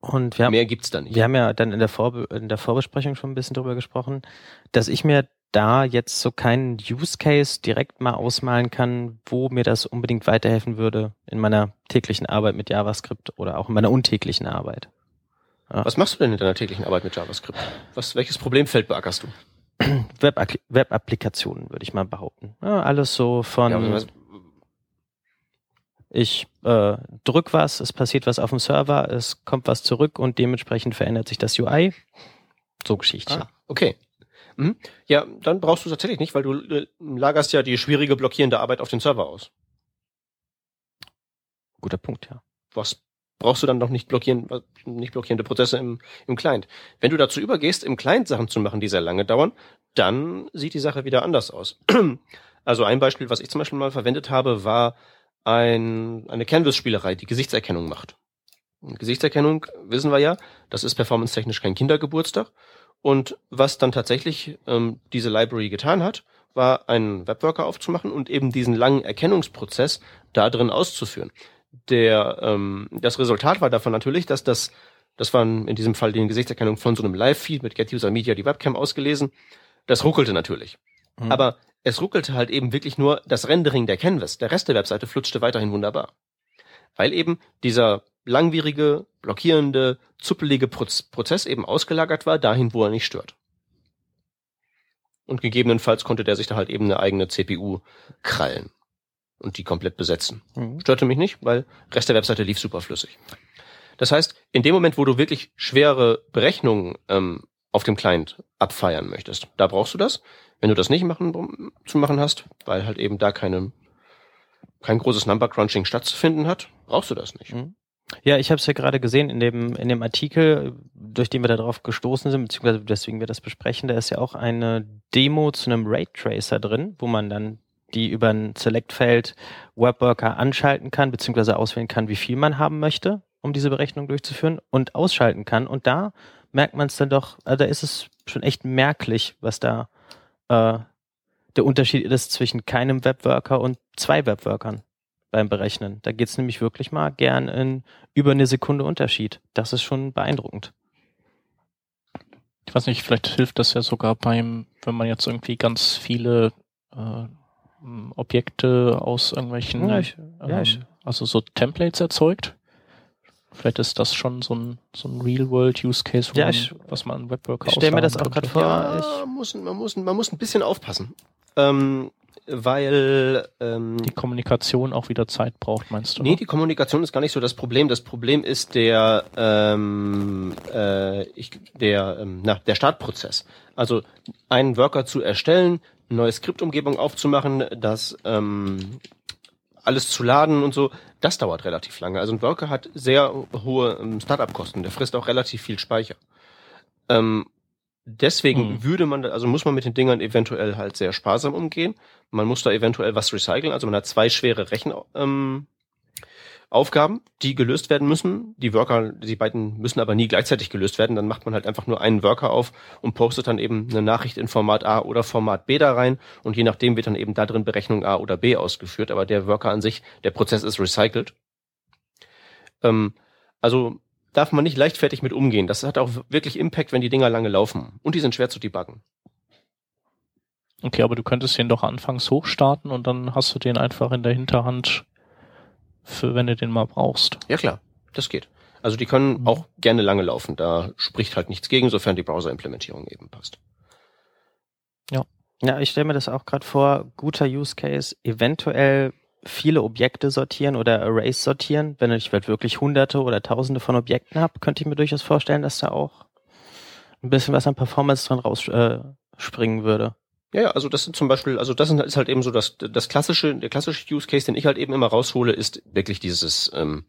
Speaker 3: Und wir haben,
Speaker 1: Mehr gibt's da nicht.
Speaker 3: Wir haben ja dann in der, Vorbe in der Vorbesprechung schon ein bisschen drüber gesprochen, dass ich mir da jetzt so keinen Use Case direkt mal ausmalen kann, wo mir das unbedingt weiterhelfen würde in meiner täglichen Arbeit mit JavaScript oder auch in meiner untäglichen Arbeit.
Speaker 1: Ja. Was machst du denn in deiner täglichen Arbeit mit JavaScript? Was, welches Problemfeld beackerst du?
Speaker 3: Web-Applikationen, würde ich mal behaupten. Ja, alles so von ja, ich äh, drück was, es passiert was auf dem Server, es kommt was zurück und dementsprechend verändert sich das UI. So Geschichte.
Speaker 1: Ah, okay. Mhm. Ja, dann brauchst du es tatsächlich nicht, weil du äh, lagerst ja die schwierige blockierende Arbeit auf den Server aus.
Speaker 3: Guter Punkt, ja.
Speaker 1: Was brauchst du dann noch nicht blockieren, nicht blockierende Prozesse im, im Client. Wenn du dazu übergehst, im Client Sachen zu machen, die sehr lange dauern, dann sieht die Sache wieder anders aus. Also ein Beispiel, was ich zum Beispiel mal verwendet habe, war ein, eine Canvas-Spielerei, die Gesichtserkennung macht. Gesichtserkennung, wissen wir ja, das ist performance-technisch kein Kindergeburtstag. Und was dann tatsächlich ähm, diese Library getan hat, war einen Webworker aufzumachen und eben diesen langen Erkennungsprozess da drin auszuführen der, ähm, das Resultat war davon natürlich, dass das, das waren in diesem Fall die Gesichtserkennung von so einem Live-Feed mit Get User Media die Webcam ausgelesen. Das ruckelte natürlich. Mhm. Aber es ruckelte halt eben wirklich nur das Rendering der Canvas. Der Rest der Webseite flutschte weiterhin wunderbar. Weil eben dieser langwierige, blockierende, zuppelige Prozess eben ausgelagert war, dahin, wo er nicht stört. Und gegebenenfalls konnte der sich da halt eben eine eigene CPU krallen und die komplett besetzen. Mhm. Störte mich nicht, weil Rest der Webseite lief super flüssig. Das heißt, in dem Moment, wo du wirklich schwere Berechnungen ähm, auf dem Client abfeiern möchtest, da brauchst du das. Wenn du das nicht machen, zu machen hast, weil halt eben da keine, kein großes Number Crunching stattzufinden hat, brauchst du das nicht. Mhm.
Speaker 3: Ja, ich habe es ja gerade gesehen in dem, in dem Artikel, durch den wir darauf gestoßen sind, beziehungsweise deswegen wir das besprechen, da ist ja auch eine Demo zu einem Raytracer drin, wo man dann die über ein Select-Feld Webworker anschalten kann, beziehungsweise auswählen kann, wie viel man haben möchte, um diese Berechnung durchzuführen und ausschalten kann. Und da merkt man es dann doch, also da ist es schon echt merklich, was da äh, der Unterschied ist zwischen keinem Webworker und zwei Webworkern beim Berechnen. Da geht's nämlich wirklich mal gern in über eine Sekunde Unterschied. Das ist schon beeindruckend.
Speaker 2: Ich weiß nicht, vielleicht hilft das ja sogar beim, wenn man jetzt irgendwie ganz viele äh, Objekte aus irgendwelchen, ja, ich, ähm, ja, ich, also so Templates erzeugt. Vielleicht ist das schon so ein, so ein Real-World-Use-Case,
Speaker 3: ja, ich,
Speaker 2: was man Webworker
Speaker 3: Ich stelle mir das auch gerade vor.
Speaker 1: Ja, muss, man, muss, man muss ein bisschen aufpassen. Ähm, weil ähm,
Speaker 2: die Kommunikation auch wieder Zeit braucht, meinst du?
Speaker 1: Nee, die Kommunikation ist gar nicht so das Problem. Das Problem ist der ähm, äh, ich, der ähm, na, der Startprozess. Also einen Worker zu erstellen, neue Skriptumgebung aufzumachen, das ähm, alles zu laden und so, das dauert relativ lange. Also ein Worker hat sehr hohe ähm, Startup-Kosten, der frisst auch relativ viel Speicher. Ähm, deswegen mhm. würde man, also muss man mit den Dingern eventuell halt sehr sparsam umgehen. Man muss da eventuell was recyceln, also man hat zwei schwere Rechen, ähm, Aufgaben, die gelöst werden müssen. Die Worker, die beiden müssen aber nie gleichzeitig gelöst werden. Dann macht man halt einfach nur einen Worker auf und postet dann eben eine Nachricht in Format A oder Format B da rein. Und je nachdem wird dann eben da drin Berechnung A oder B ausgeführt. Aber der Worker an sich, der Prozess ist recycelt. Ähm, also darf man nicht leichtfertig mit umgehen. Das hat auch wirklich Impact, wenn die Dinger lange laufen. Und die sind schwer zu debuggen.
Speaker 2: Okay, aber du könntest den doch anfangs hochstarten und dann hast du den einfach in der Hinterhand für wenn du den mal brauchst.
Speaker 1: Ja klar, das geht. Also die können mhm. auch gerne lange laufen. Da spricht halt nichts gegen, sofern die Browser-Implementierung eben passt.
Speaker 3: Ja. Ja, ich stelle mir das auch gerade vor, guter Use Case, eventuell viele Objekte sortieren oder Arrays sortieren. Wenn ich halt wirklich hunderte oder tausende von Objekten habe, könnte ich mir durchaus vorstellen, dass da auch ein bisschen was an Performance dran rausspringen äh, würde.
Speaker 1: Ja, also das sind zum Beispiel, also das ist halt eben so das, das klassische, der klassische Use Case, den ich halt eben immer raushole, ist wirklich dieses, ähm,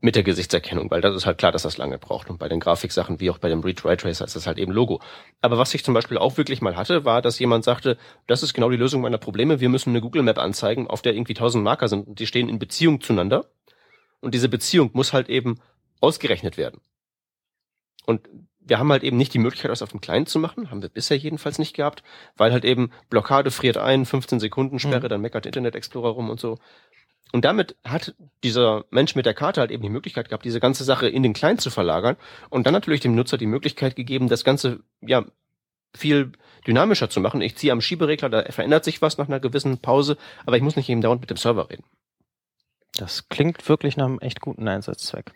Speaker 1: mit der Gesichtserkennung, weil das ist halt klar, dass das lange braucht. Und bei den Grafiksachen wie auch bei dem Read Ray Tracer ist das halt eben Logo. Aber was ich zum Beispiel auch wirklich mal hatte, war, dass jemand sagte, das ist genau die Lösung meiner Probleme. Wir müssen eine Google Map anzeigen, auf der irgendwie tausend Marker sind und die stehen in Beziehung zueinander. Und diese Beziehung muss halt eben ausgerechnet werden. Und wir haben halt eben nicht die Möglichkeit, das auf dem Client zu machen, haben wir bisher jedenfalls nicht gehabt, weil halt eben Blockade friert ein, 15 Sekunden Sperre, mhm. dann meckert Internet Explorer rum und so. Und damit hat dieser Mensch mit der Karte halt eben die Möglichkeit gehabt, diese ganze Sache in den Client zu verlagern und dann natürlich dem Nutzer die Möglichkeit gegeben, das Ganze ja viel dynamischer zu machen. Ich ziehe am Schieberegler, da verändert sich was nach einer gewissen Pause, aber ich muss nicht eben dauernd mit dem Server reden.
Speaker 3: Das klingt wirklich nach einem echt guten Einsatzzweck.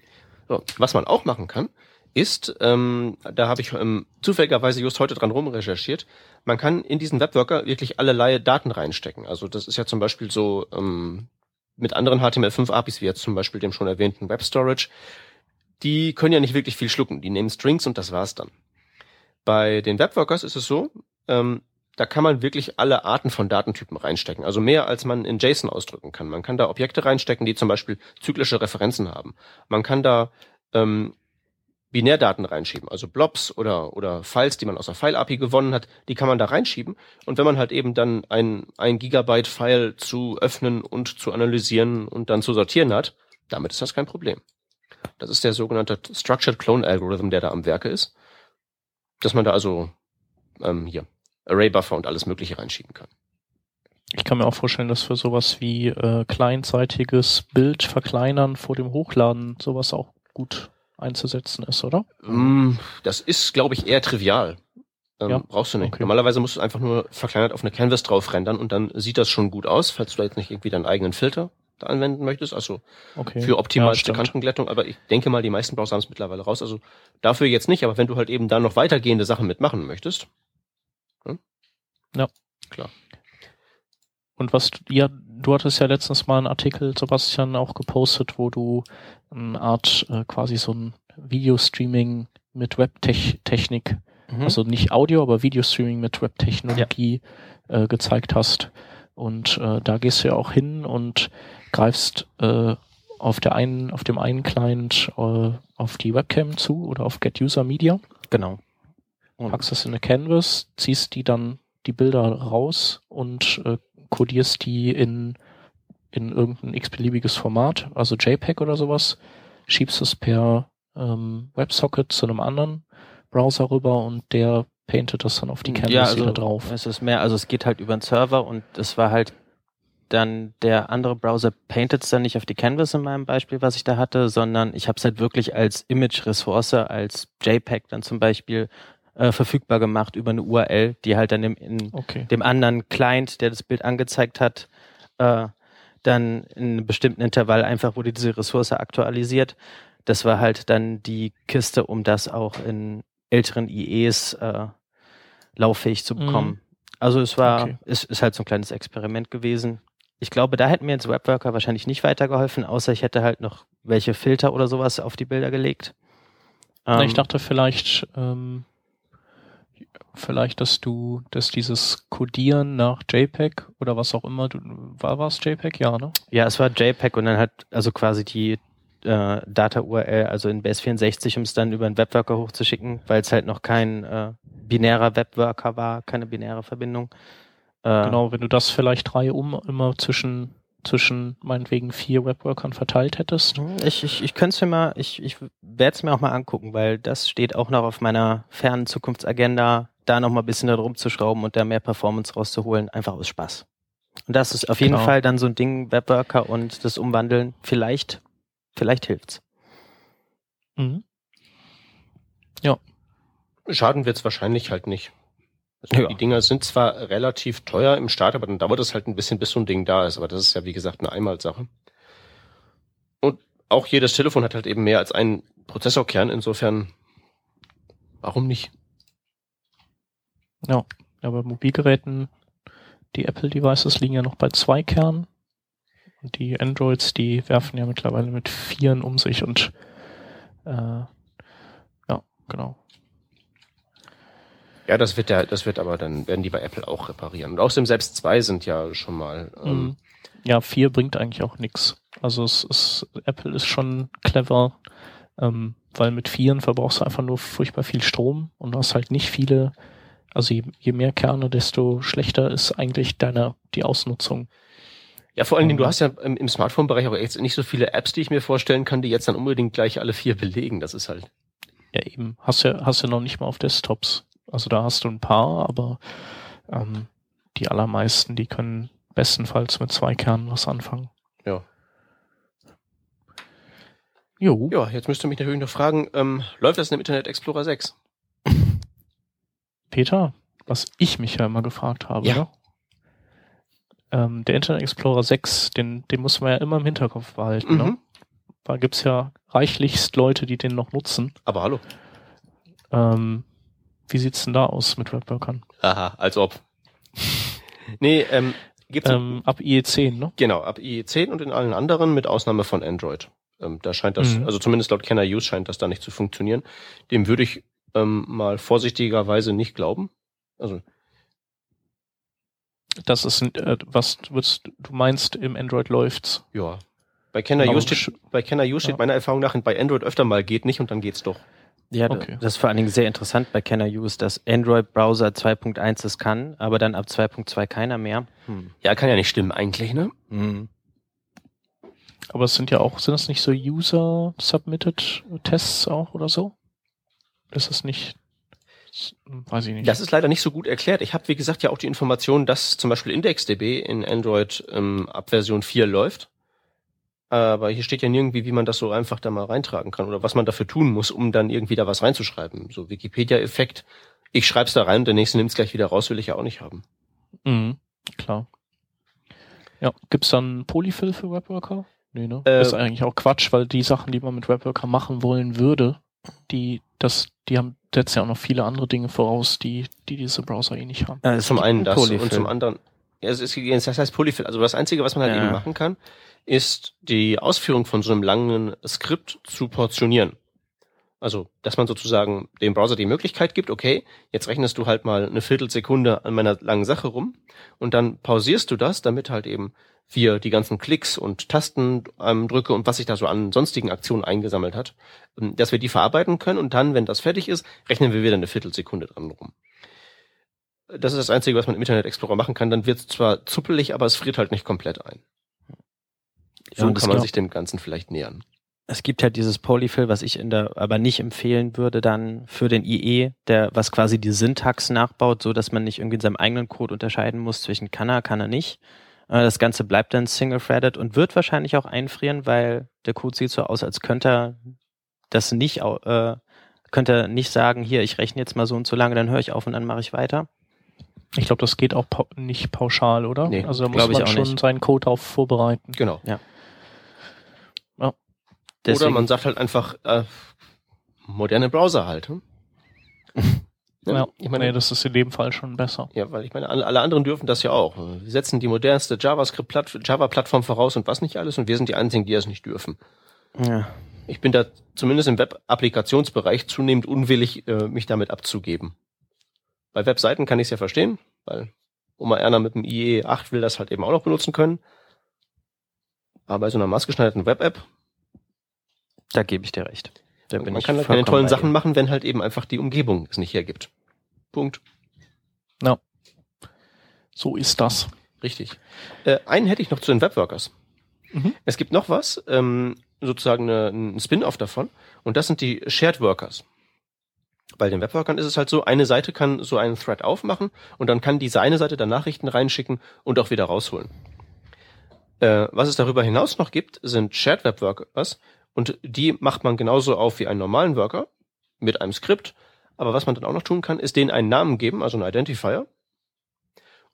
Speaker 1: So, was man auch machen kann, ist, ähm, da habe ich ähm, zufälligerweise just heute dran rumrecherchiert, man kann in diesen Webworker wirklich allerlei Daten reinstecken. Also das ist ja zum Beispiel so ähm, mit anderen HTML5-APIs, wie jetzt zum Beispiel dem schon erwähnten Web Storage, die können ja nicht wirklich viel schlucken. Die nehmen Strings und das war's dann. Bei den Webworkers ist es so, ähm, da kann man wirklich alle Arten von Datentypen reinstecken. Also mehr als man in JSON ausdrücken kann. Man kann da Objekte reinstecken, die zum Beispiel zyklische Referenzen haben. Man kann da ähm, Binärdaten reinschieben, also Blobs oder, oder Files, die man aus der File-API gewonnen hat, die kann man da reinschieben. Und wenn man halt eben dann ein, ein Gigabyte-File zu öffnen und zu analysieren und dann zu sortieren hat, damit ist das kein Problem. Das ist der sogenannte Structured Clone Algorithm, der da am Werke ist. Dass man da also ähm, hier Array-Buffer und alles Mögliche reinschieben kann.
Speaker 2: Ich kann mir auch vorstellen, dass für sowas wie äh, kleinseitiges Bild verkleinern vor dem Hochladen sowas auch gut einzusetzen ist, oder?
Speaker 1: Mm, das ist, glaube ich, eher trivial. Ähm, ja? Brauchst du nicht. Okay. Normalerweise musst du einfach nur verkleinert auf eine Canvas drauf rendern und dann sieht das schon gut aus, falls du da jetzt nicht irgendwie deinen eigenen Filter da anwenden möchtest. Also okay. für optimalste ja, Kantenglättung. Aber ich denke mal, die meisten Browser haben es mittlerweile raus. Also dafür jetzt nicht. Aber wenn du halt eben da noch weitergehende Sachen mitmachen möchtest.
Speaker 2: Hm? Ja. Klar. Und was, ja, du hattest ja letztens mal einen Artikel, Sebastian, auch gepostet, wo du eine Art äh, quasi so ein Videostreaming mit Webtechnik, mhm. also nicht Audio, aber Videostreaming mit Webtechnologie ja. äh, gezeigt hast. Und äh, da gehst du ja auch hin und greifst äh, auf der einen, auf dem einen Client äh, auf die Webcam zu oder auf Get User Media.
Speaker 3: Genau.
Speaker 2: Und packst das in eine Canvas, ziehst die dann die Bilder raus und äh, kodierst die in in irgendein x-beliebiges Format, also JPEG oder sowas, schiebst es per ähm, WebSocket zu einem anderen Browser rüber und der paintet das dann auf die Canvas ja, also wieder drauf.
Speaker 3: Es ist mehr, also es geht halt über den Server und es war halt dann der andere Browser paintet es dann nicht auf die Canvas in meinem Beispiel, was ich da hatte, sondern ich habe es halt wirklich als Image-Ressource, als JPEG dann zum Beispiel äh, verfügbar gemacht über eine URL, die halt dann im, in okay. dem anderen Client, der das Bild angezeigt hat, äh, dann in einem bestimmten Intervall einfach wurde diese Ressource aktualisiert. Das war halt dann die Kiste, um das auch in älteren IEs äh, lauffähig zu bekommen. Mhm. Also es war, okay. ist, ist halt so ein kleines Experiment gewesen. Ich glaube, da hätten mir jetzt Webworker wahrscheinlich nicht weitergeholfen, außer ich hätte halt noch welche Filter oder sowas auf die Bilder gelegt.
Speaker 2: Ähm, ich dachte vielleicht, ähm, vielleicht, dass du, dass dieses Codieren nach JPEG oder was auch immer, du, war was JPEG? Ja, ne?
Speaker 3: Ja, es war JPEG und dann hat also quasi die äh, Data-URL, also in Base64, um es dann über einen Webworker hochzuschicken, weil es halt noch kein äh, binärer Webworker war, keine binäre Verbindung.
Speaker 2: Äh, genau, wenn du das vielleicht drei um immer zwischen zwischen meinetwegen vier Webworkern verteilt hättest?
Speaker 3: Ich, ich, ich könnte es mir mal, ich, ich werde es mir auch mal angucken, weil das steht auch noch auf meiner fernen Zukunftsagenda, da noch mal ein bisschen da rumzuschrauben und da mehr Performance rauszuholen, einfach aus Spaß. Und das ist auf jeden genau. Fall dann so ein Ding, Webworker und das Umwandeln, vielleicht, vielleicht hilft's. Mhm.
Speaker 1: Ja. Schaden wird's wahrscheinlich halt nicht. Also ja. Die Dinger sind zwar relativ teuer im Start, aber dann dauert es halt ein bisschen, bis so ein Ding da ist. Aber das ist ja, wie gesagt, eine Einmalsache. Und auch jedes Telefon hat halt eben mehr als einen Prozessorkern. Insofern, warum nicht?
Speaker 2: Ja, aber Mobilgeräten, die Apple-Devices liegen ja noch bei zwei Kernen. Und die Androids, die werfen ja mittlerweile mit Vieren um sich und äh, ja, genau.
Speaker 1: Ja, das wird ja, das wird aber dann, werden die bei Apple auch reparieren. Und außerdem selbst zwei sind ja schon mal ähm, mhm.
Speaker 2: Ja, 4 bringt eigentlich auch nix. Also es ist, Apple ist schon clever, ähm, weil mit Vieren verbrauchst du einfach nur furchtbar viel Strom und du hast halt nicht viele, also je, je mehr Kerne, desto schlechter ist eigentlich deine, die Ausnutzung.
Speaker 1: Ja, vor allen Dingen, du hast ja im, im Smartphone-Bereich auch jetzt nicht so viele Apps, die ich mir vorstellen kann, die jetzt dann unbedingt gleich alle vier belegen. Das ist halt.
Speaker 2: Ja, eben. Hast ja, hast ja noch nicht mal auf Desktops. Also da hast du ein paar, aber ähm, die allermeisten, die können bestenfalls mit zwei Kernen was anfangen.
Speaker 1: Ja.
Speaker 2: Jo.
Speaker 1: Ja, jetzt müsst ihr mich natürlich noch fragen, ähm, läuft das in dem Internet Explorer 6?
Speaker 2: Peter, was ich mich ja immer gefragt habe,
Speaker 1: Ja.
Speaker 2: ne? ähm, der Internet Explorer 6, den, den muss man ja immer im Hinterkopf behalten. Ne?
Speaker 1: Mhm.
Speaker 2: Da gibt's ja reichlichst Leute, die den noch nutzen.
Speaker 1: Aber hallo.
Speaker 2: Ähm, wie sieht's denn da aus mit Webworkern?
Speaker 1: Aha, als ob. nee, ähm, gibt's
Speaker 2: Ähm, ab IE10, ne?
Speaker 1: genau, ab IE10 und in allen anderen, mit Ausnahme von Android. Ähm, da scheint das,
Speaker 2: Mhm.
Speaker 1: also zumindest laut Kenner Use scheint das da nicht zu funktionieren. Dem würde ich ähm, mal vorsichtigerweise nicht glauben. Also,
Speaker 2: Das ist, äh, was du meinst, im Android läuft's.
Speaker 1: ja. Bei Kenner Use steht, bei Kenner Use steht
Speaker 2: Ja.
Speaker 1: meiner Erfahrung nach bei Android öfter mal geht nicht und dann geht's doch.
Speaker 3: Ja,
Speaker 2: Okay.
Speaker 3: das ist vor allen Dingen sehr interessant bei Kenner Use, dass Android-Browser 2.1 es kann, aber dann ab 2.2 keiner mehr. Hm.
Speaker 1: Ja, kann ja nicht stimmen eigentlich, ne?
Speaker 3: Hm.
Speaker 2: Aber es sind ja auch, sind das nicht so User-Submitted Tests auch oder so? Das ist nicht, weiß ich nicht.
Speaker 1: Das ist leider nicht so gut erklärt. Ich habe, wie gesagt, ja auch die Information, dass zum Beispiel IndexDB in Android ähm, ab Version 4 läuft. Aber hier steht ja nirgendwie, wie man das so einfach da mal reintragen kann oder was man dafür tun muss, um dann irgendwie da was reinzuschreiben. So Wikipedia-Effekt. Ich schreib's da rein und der nächste nimmt's gleich wieder raus, will ich ja auch nicht haben.
Speaker 2: Mhm, klar. Ja, gibt's dann Polyfill für Webworker? Nee, ne?
Speaker 1: Äh,
Speaker 2: das ist eigentlich auch Quatsch, weil die Sachen, die man mit Webworker machen wollen würde, die, das, die haben, setzen ja auch noch viele andere Dinge voraus, die, die diese Browser eh nicht haben.
Speaker 3: Äh, es
Speaker 1: Zum einen das
Speaker 3: Polyfill.
Speaker 1: und zum anderen. Ja, es ist, das heißt Polyfill. Also das Einzige, was man halt
Speaker 3: Ja.
Speaker 1: eben machen kann, ist die Ausführung von so einem langen Skript zu portionieren. Also, dass man sozusagen dem Browser die Möglichkeit gibt, okay, jetzt rechnest du halt mal eine Viertelsekunde an meiner langen Sache rum und dann pausierst du das, damit halt eben wir die ganzen Klicks und Tasten ähm, drücke und was sich da so an sonstigen Aktionen eingesammelt hat, ähm, dass wir die verarbeiten können und dann, wenn das fertig ist, rechnen wir wieder eine Viertelsekunde dran rum. Das ist das Einzige, was man im Internet Explorer machen kann. Dann wird es zwar zuppelig, aber es friert halt nicht komplett ein.
Speaker 3: Ja,
Speaker 1: So
Speaker 3: das
Speaker 1: kann man
Speaker 3: glaub-
Speaker 1: sich dem Ganzen vielleicht nähern.
Speaker 3: Es gibt halt dieses Polyfill, was ich in der, aber nicht empfehlen würde dann für den IE, der, was quasi die Syntax nachbaut, so dass man nicht irgendwie in seinem eigenen Code unterscheiden muss zwischen kann er, kann er nicht. Äh, Das Ganze bleibt dann single-threaded und wird wahrscheinlich auch einfrieren, weil der Code sieht so aus, als könnte er das nicht, äh, könnte er nicht sagen, hier, ich rechne jetzt mal so und so lange, dann höre ich auf und dann mache ich weiter.
Speaker 2: Ich glaube, das geht auch pau nicht pauschal, oder?
Speaker 1: Nee,
Speaker 2: also da muss man
Speaker 3: auch
Speaker 2: schon
Speaker 3: nicht.
Speaker 2: seinen Code darauf vorbereiten.
Speaker 1: Genau. Oder
Speaker 3: Deswegen,
Speaker 1: man sagt halt einfach, äh, moderne Browser halt. Hm?
Speaker 2: Ja,
Speaker 1: ich meine,
Speaker 2: nee, das ist in dem Fall schon besser.
Speaker 1: ja, weil ich meine, alle anderen dürfen das ja auch. Wir setzen die modernste JavaScript Java-Plattform voraus und was nicht alles und wir sind die einzigen, die das nicht dürfen.
Speaker 3: ja.
Speaker 1: Ich bin da zumindest im Web-Applikationsbereich zunehmend unwillig, äh, mich damit abzugeben. Bei Webseiten kann ich es ja verstehen, weil Oma Erna mit dem IE 8 will das halt eben auch noch benutzen können. Aber bei so einer maßgeschneiderten Web-App,
Speaker 3: da gebe ich dir recht. Da bin
Speaker 1: man
Speaker 3: ich
Speaker 1: kann halt keine tollen Sachen machen, wenn halt eben einfach die Umgebung es nicht hergibt. Punkt.
Speaker 2: So ist das.
Speaker 1: Richtig. Äh, einen hätte ich noch zu den Webworkers.
Speaker 2: Mhm.
Speaker 1: Es gibt noch was, ähm, sozusagen eine, ein Spin-off davon, und das sind die Shared Workers. Bei den Webworkern ist es halt so, eine Seite kann so einen Thread aufmachen und dann kann diese eine Seite da Nachrichten reinschicken und auch wieder rausholen. Äh, was es darüber hinaus noch gibt, sind Shared Webworkers und die macht man genauso auf wie einen normalen Worker mit einem Skript. Aber was man dann auch noch tun kann, ist denen einen Namen geben, also einen Identifier.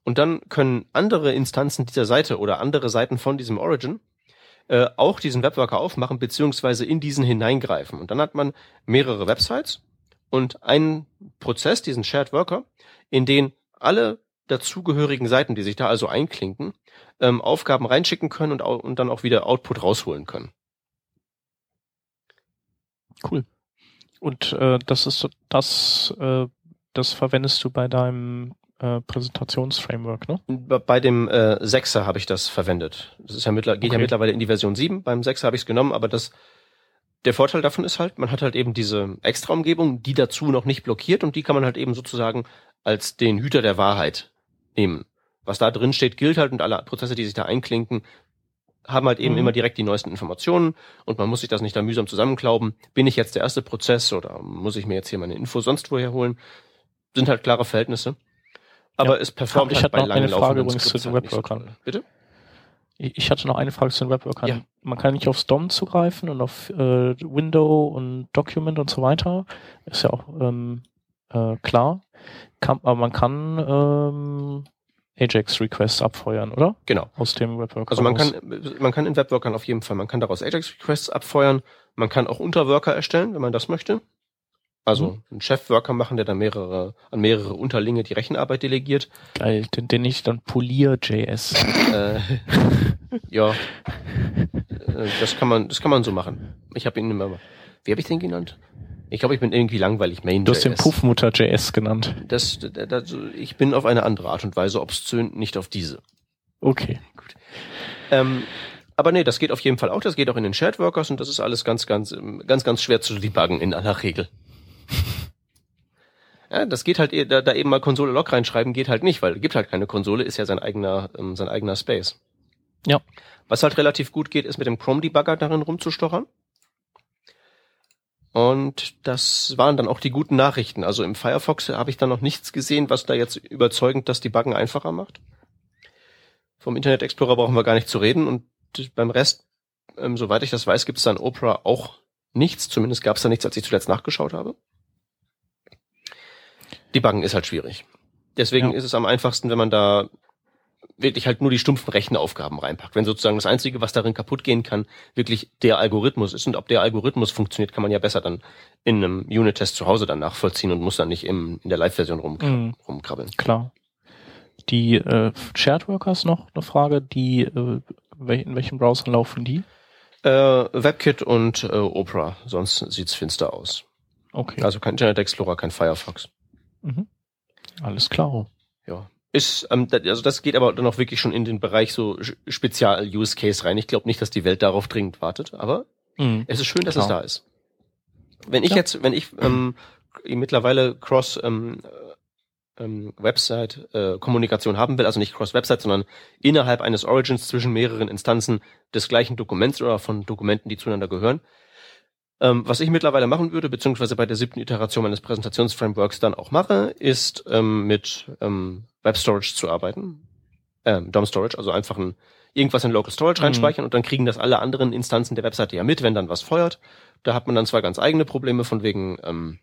Speaker 1: Und dann können andere Instanzen dieser Seite oder andere Seiten von diesem Origin äh, auch diesen Webworker aufmachen, beziehungsweise in diesen hineingreifen. Und dann hat man mehrere Websites und einen Prozess, diesen Shared Worker, in den alle dazugehörigen Seiten, die sich da also einklinken, ähm, Aufgaben reinschicken können und, und dann auch wieder Output rausholen können.
Speaker 2: Cool. Und äh, das ist so- das, äh, das verwendest du bei deinem äh, Präsentationsframework, ne?
Speaker 1: Bei dem äh, 6er habe ich das verwendet. Das ist ja mittler geht
Speaker 2: Okay.
Speaker 1: ja mittlerweile in die Version 7. Beim 6er habe ich es genommen, aber das der Vorteil davon ist halt, man hat halt eben diese Extraumgebung, die dazu noch nicht blockiert und die kann man halt eben sozusagen als den Hüter der Wahrheit nehmen. Was da drin steht, gilt halt und alle Prozesse, die sich da einklinken, haben halt eben
Speaker 2: Mhm.
Speaker 1: immer direkt die neuesten Informationen und man muss sich das nicht da mühsam zusammenklauben. Bin ich jetzt der erste Prozess oder muss ich mir jetzt hier meine Info sonst woher holen? Sind halt klare Verhältnisse. Aber
Speaker 2: Ja.
Speaker 1: es performt
Speaker 2: Ich
Speaker 1: halt
Speaker 2: hatte
Speaker 1: bei
Speaker 2: noch eine
Speaker 1: langen
Speaker 2: Frage übrigens zu den
Speaker 1: halt so
Speaker 2: Webworkern.
Speaker 1: toll. Bitte?
Speaker 2: Ich ich hatte noch eine Frage zu den Webworkern.
Speaker 1: Ja.
Speaker 2: Man kann nicht aufs DOM zugreifen und auf äh, Window und Document und so weiter. Ist ja auch ähm, äh, klar. Kann, aber man kann ähm, Ajax-Requests abfeuern, oder?
Speaker 1: Genau.
Speaker 2: Aus dem Webworker.
Speaker 1: Also man
Speaker 2: raus.
Speaker 1: kann, man kann in Webworkern auf jeden Fall, man kann daraus Ajax-Requests abfeuern, man kann auch Unterworker erstellen, wenn man das möchte. Also
Speaker 2: Mhm.
Speaker 1: einen Chef-Worker machen, der dann mehrere, an mehrere Unterlinge die Rechenarbeit delegiert.
Speaker 2: Geil, den, den ich dann Polier.js.
Speaker 1: äh, ja, äh, das kann man, das kann man so machen. Ich habe ihn immer, wie habe ich den genannt? Ich glaube, ich bin irgendwie langweilig Main.
Speaker 2: Du hast den Puffmutter.js genannt.
Speaker 1: Das, das, ich bin auf eine andere Art und Weise obszön, nicht auf diese.
Speaker 2: Okay.
Speaker 1: Ähm, aber nee, das geht auf jeden Fall auch. Das geht auch in den Shared Workers und das ist alles ganz, ganz, ganz, ganz schwer zu debuggen in aller Regel. Ja, das geht halt, eh- da, da eben mal Konsole Log reinschreiben geht halt nicht, weil gibt halt keine Konsole, ist ja sein eigener, ähm, sein eigener Space.
Speaker 2: Ja.
Speaker 1: Was halt relativ gut geht, ist mit dem Chrome Debugger darin rumzustochern. Und das waren dann auch die guten Nachrichten. Also im Firefox habe ich da noch nichts gesehen, was da jetzt überzeugend das Debuggen einfacher macht. Vom Internet Explorer brauchen wir gar nicht zu reden und beim Rest, ähm, soweit ich das weiß, gibt es dann Opera auch nichts. Zumindest gab es da nichts, als ich zuletzt nachgeschaut habe. Debuggen ist halt schwierig. Deswegen
Speaker 2: Ja.
Speaker 1: ist es am einfachsten, wenn man da wirklich halt nur die stumpfen Rechenaufgaben reinpackt. Wenn sozusagen das Einzige, was darin kaputt gehen kann, wirklich der Algorithmus ist. Und ob der Algorithmus funktioniert, kann man ja besser dann in einem Unit-Test zu Hause dann nachvollziehen und muss dann nicht im, in der Live-Version rum,
Speaker 2: Mhm.
Speaker 1: rumkrabbeln.
Speaker 2: Klar. Die äh, Shared Workers noch eine Frage, die äh, in welchem Browser laufen die?
Speaker 1: Äh, WebKit und äh, Opera, sonst sieht's finster aus.
Speaker 2: Okay.
Speaker 1: Also kein Internet Explorer, kein Firefox.
Speaker 2: Mhm. Alles klar.
Speaker 1: Ja. Ist, ähm, da- also das geht aber dann auch wirklich schon in den Bereich so Spezial-Use-Case rein. Ich glaube nicht, dass die Welt darauf dringend wartet, aber
Speaker 2: Mhm.
Speaker 1: es ist schön, dass
Speaker 2: Klar.
Speaker 1: es da ist. Wenn ich
Speaker 2: Ja.
Speaker 1: jetzt, wenn ich ähm, mittlerweile Cross ähm, äh, ähm, Website äh, Kommunikation haben will, also nicht Cross Website, sondern innerhalb eines Origins zwischen mehreren Instanzen des gleichen Dokuments oder von Dokumenten, die zueinander gehören. Ähm, was ich mittlerweile machen würde, beziehungsweise bei der siebten Iteration meines Präsentationsframeworks dann auch mache, ist ähm, mit ähm, Web Storage zu arbeiten. Ähm, DOM Storage, also einfach ein, irgendwas in Local Storage
Speaker 2: Mhm.
Speaker 1: reinspeichern und dann kriegen das alle anderen Instanzen der Webseite ja mit, wenn dann was feuert. Da hat man dann zwar ganz eigene Probleme von wegen ähm,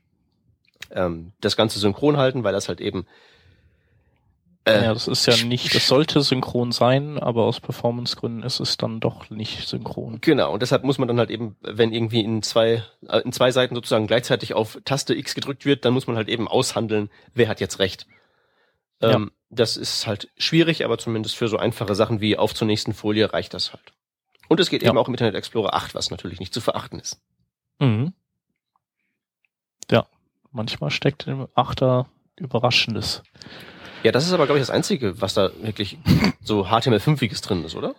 Speaker 1: ähm, das Ganze synchron halten, weil das halt eben äh,
Speaker 2: ja, das ist ja nicht, das sollte synchron sein, aber aus Performancegründen ist es dann doch nicht synchron.
Speaker 1: Genau, und deshalb muss man dann halt eben, wenn irgendwie in zwei, äh, in zwei Seiten sozusagen gleichzeitig auf Taste X gedrückt wird, dann muss man halt eben aushandeln, wer hat jetzt recht. Ähm, Das ist halt schwierig, aber zumindest für so einfache Sachen wie auf zur nächsten Folie reicht das halt. Und es geht
Speaker 2: Ja.
Speaker 1: eben auch im Internet Explorer 8, was natürlich nicht zu verachten ist.
Speaker 2: Mhm. Ja, manchmal steckt im Achter Überraschendes.
Speaker 1: Ja, das ist aber, glaube ich, das Einzige, was da wirklich so HTML5-iges drin ist, oder?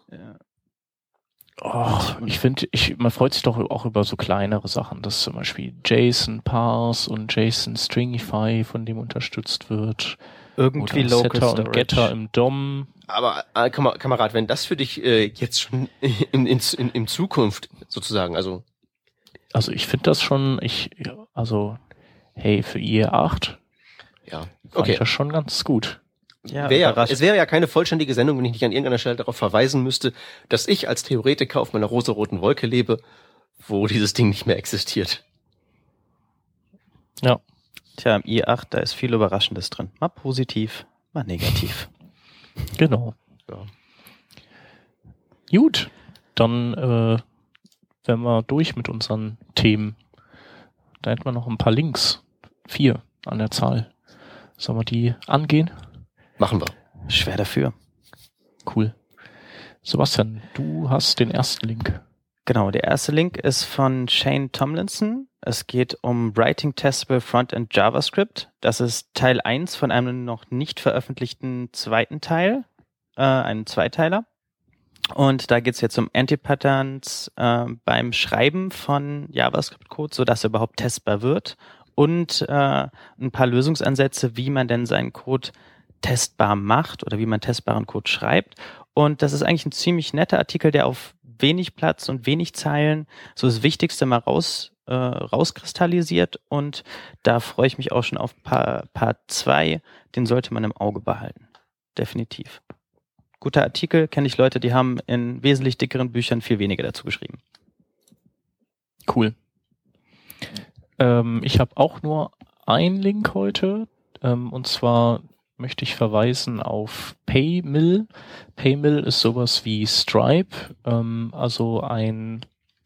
Speaker 2: Oh, ich finde, ich, man freut sich doch auch über so kleinere Sachen, dass zum Beispiel JSON Parse und JSON Stringify von dem unterstützt wird.
Speaker 3: Irgendwie
Speaker 2: oder
Speaker 3: Local
Speaker 2: Setter
Speaker 3: Storage.
Speaker 2: und Getter im DOM.
Speaker 1: Aber äh, Kam- Kamerad, wenn das für dich äh, jetzt schon in, in, in, in Zukunft sozusagen, also
Speaker 2: Also ich finde das schon, ich, ja, also, hey, für IE8
Speaker 1: ja,
Speaker 2: fand
Speaker 1: okay.
Speaker 2: ich das schon ganz gut.
Speaker 3: Ja,
Speaker 1: Wär,
Speaker 3: überrascht.
Speaker 1: es wäre ja keine vollständige Sendung, wenn ich nicht an irgendeiner Stelle darauf verweisen müsste, dass ich als Theoretiker auf meiner rosaroten Wolke lebe, wo dieses Ding nicht mehr existiert.
Speaker 2: Ja.
Speaker 3: Tja, im i8, da ist viel Überraschendes drin. Mal positiv, mal negativ.
Speaker 2: Genau.
Speaker 1: Ja.
Speaker 2: Gut, dann äh, wären wir durch mit unseren Themen. Da hätten wir noch ein paar Links. Vier an der Zahl. Sollen wir die angehen?
Speaker 1: Machen wir.
Speaker 3: Schwer dafür.
Speaker 2: Cool. Sebastian, du hast den ersten Link.
Speaker 3: Genau, der erste Link ist von Shane Tomlinson. Es geht um Writing Testable Frontend JavaScript. Das ist Teil 1 von einem noch nicht veröffentlichten zweiten Teil, äh, einem Zweiteiler. Und da geht es jetzt um Anti-Patterns äh, beim Schreiben von JavaScript-Code, sodass er überhaupt testbar wird. Und äh, ein paar Lösungsansätze, wie man denn seinen Code testbar macht oder wie man testbaren Code schreibt. Und das ist eigentlich ein ziemlich netter Artikel, der auf wenig Platz und wenig Zeilen so das Wichtigste mal raus, äh, rauskristallisiert. Und da freue ich mich auch schon auf Part, Part 2. Den sollte man im Auge behalten. Definitiv. Guter Artikel, kenne ich Leute, die haben in wesentlich dickeren Büchern viel weniger dazu geschrieben.
Speaker 2: Cool. Ähm, ich habe auch nur einen Link heute, ähm, und zwar möchte ich verweisen auf Paymill. Paymill ist sowas wie Stripe, ähm, also ein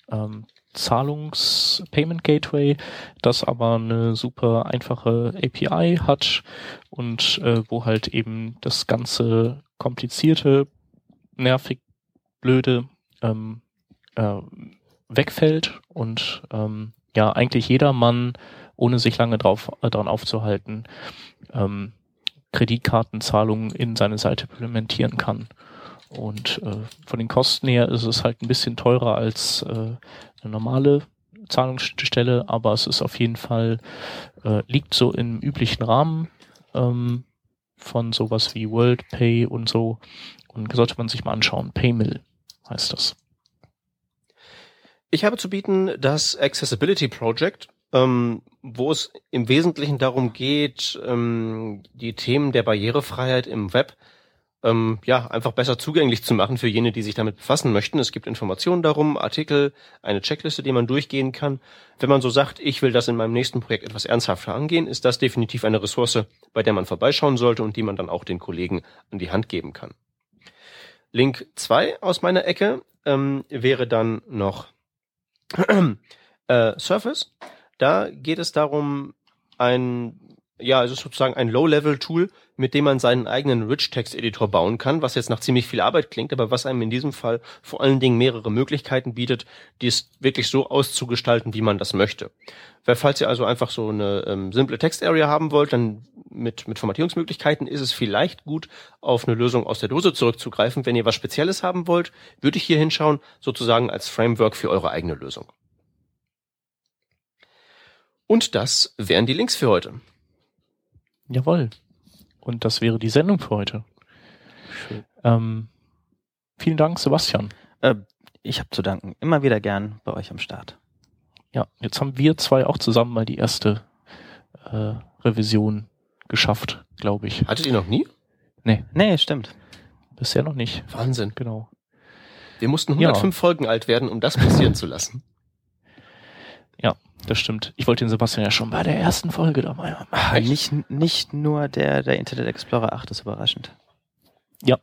Speaker 2: ähm, Zahlungs-Payment Gateway, das aber eine super einfache API hat und äh, wo halt eben das ganze komplizierte, nervig, blöde ähm, äh, wegfällt und ähm, ja eigentlich jedermann, ohne sich lange drauf, äh, daran aufzuhalten, ähm, Kreditkartenzahlungen in seine Seite implementieren kann. Und äh, von den Kosten her ist es halt ein bisschen teurer als äh, eine normale Zahlungsstelle, aber es ist auf jeden Fall, äh, liegt so im üblichen Rahmen ähm, von sowas wie WorldPay und so. Und sollte man sich mal anschauen. Paymill heißt das.
Speaker 1: Ich habe zu bieten das Accessibility Project ähm, wo es im Wesentlichen darum geht, ähm, die Themen der Barrierefreiheit im Web ähm, ja einfach besser zugänglich zu machen für jene, die sich damit befassen möchten. Es gibt Informationen darum, Artikel, eine Checkliste, die man durchgehen kann. Wenn man so sagt, ich will das in meinem nächsten Projekt etwas ernsthafter angehen, ist das definitiv eine Ressource, bei der man vorbeischauen sollte und die man dann auch den Kollegen an die Hand geben kann. Link zwei aus meiner Ecke ähm, wäre dann noch äh, Surface. Da geht es darum, ein, ja, es ist sozusagen ein Low-Level-Tool, mit dem man seinen eigenen Rich-Text-Editor bauen kann, was jetzt nach ziemlich viel Arbeit klingt, aber was einem in diesem Fall vor allen Dingen mehrere Möglichkeiten bietet, dies wirklich so auszugestalten, wie man das möchte. Weil falls ihr also einfach so eine ähm, simple Text-Area haben wollt, dann mit, mit Formatierungsmöglichkeiten ist es vielleicht gut, auf eine Lösung aus der Dose zurückzugreifen. Wenn ihr was Spezielles haben wollt, würde ich hier hinschauen, sozusagen als Framework für eure eigene Lösung. Und das wären die Links für heute.
Speaker 2: Jawohl. Und das wäre die Sendung für heute. Schön. Ähm, vielen Dank, Sebastian.
Speaker 3: Äh, ich habe zu danken. Immer wieder gern bei euch am Start.
Speaker 2: Ja, jetzt haben wir zwei auch zusammen mal die erste äh, Revision geschafft, glaube ich.
Speaker 1: Hattet ihr noch nie?
Speaker 3: Nee. Nee, stimmt.
Speaker 2: Bisher noch nicht.
Speaker 1: Wahnsinn.
Speaker 2: Genau.
Speaker 1: Wir mussten 105 ja. Folgen alt werden, um das passieren zu lassen.
Speaker 2: Das stimmt. Ich wollte den Sebastian ja schon bei der ersten Folge dabei haben.
Speaker 3: Ah, nicht, nicht nur der, der Internet Explorer 8 ist überraschend.
Speaker 2: Ja.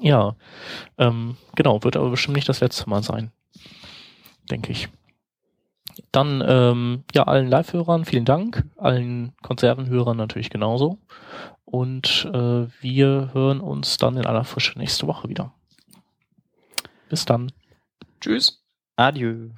Speaker 2: Ja. Ähm, genau, wird aber bestimmt nicht das letzte Mal sein. Denke ich. Dann, ähm, ja, allen Live-Hörern vielen Dank, allen Konservenhörern natürlich genauso. Und äh, wir hören uns dann in aller Frische nächste Woche wieder. Bis dann.
Speaker 1: Tschüss.
Speaker 3: Adieu.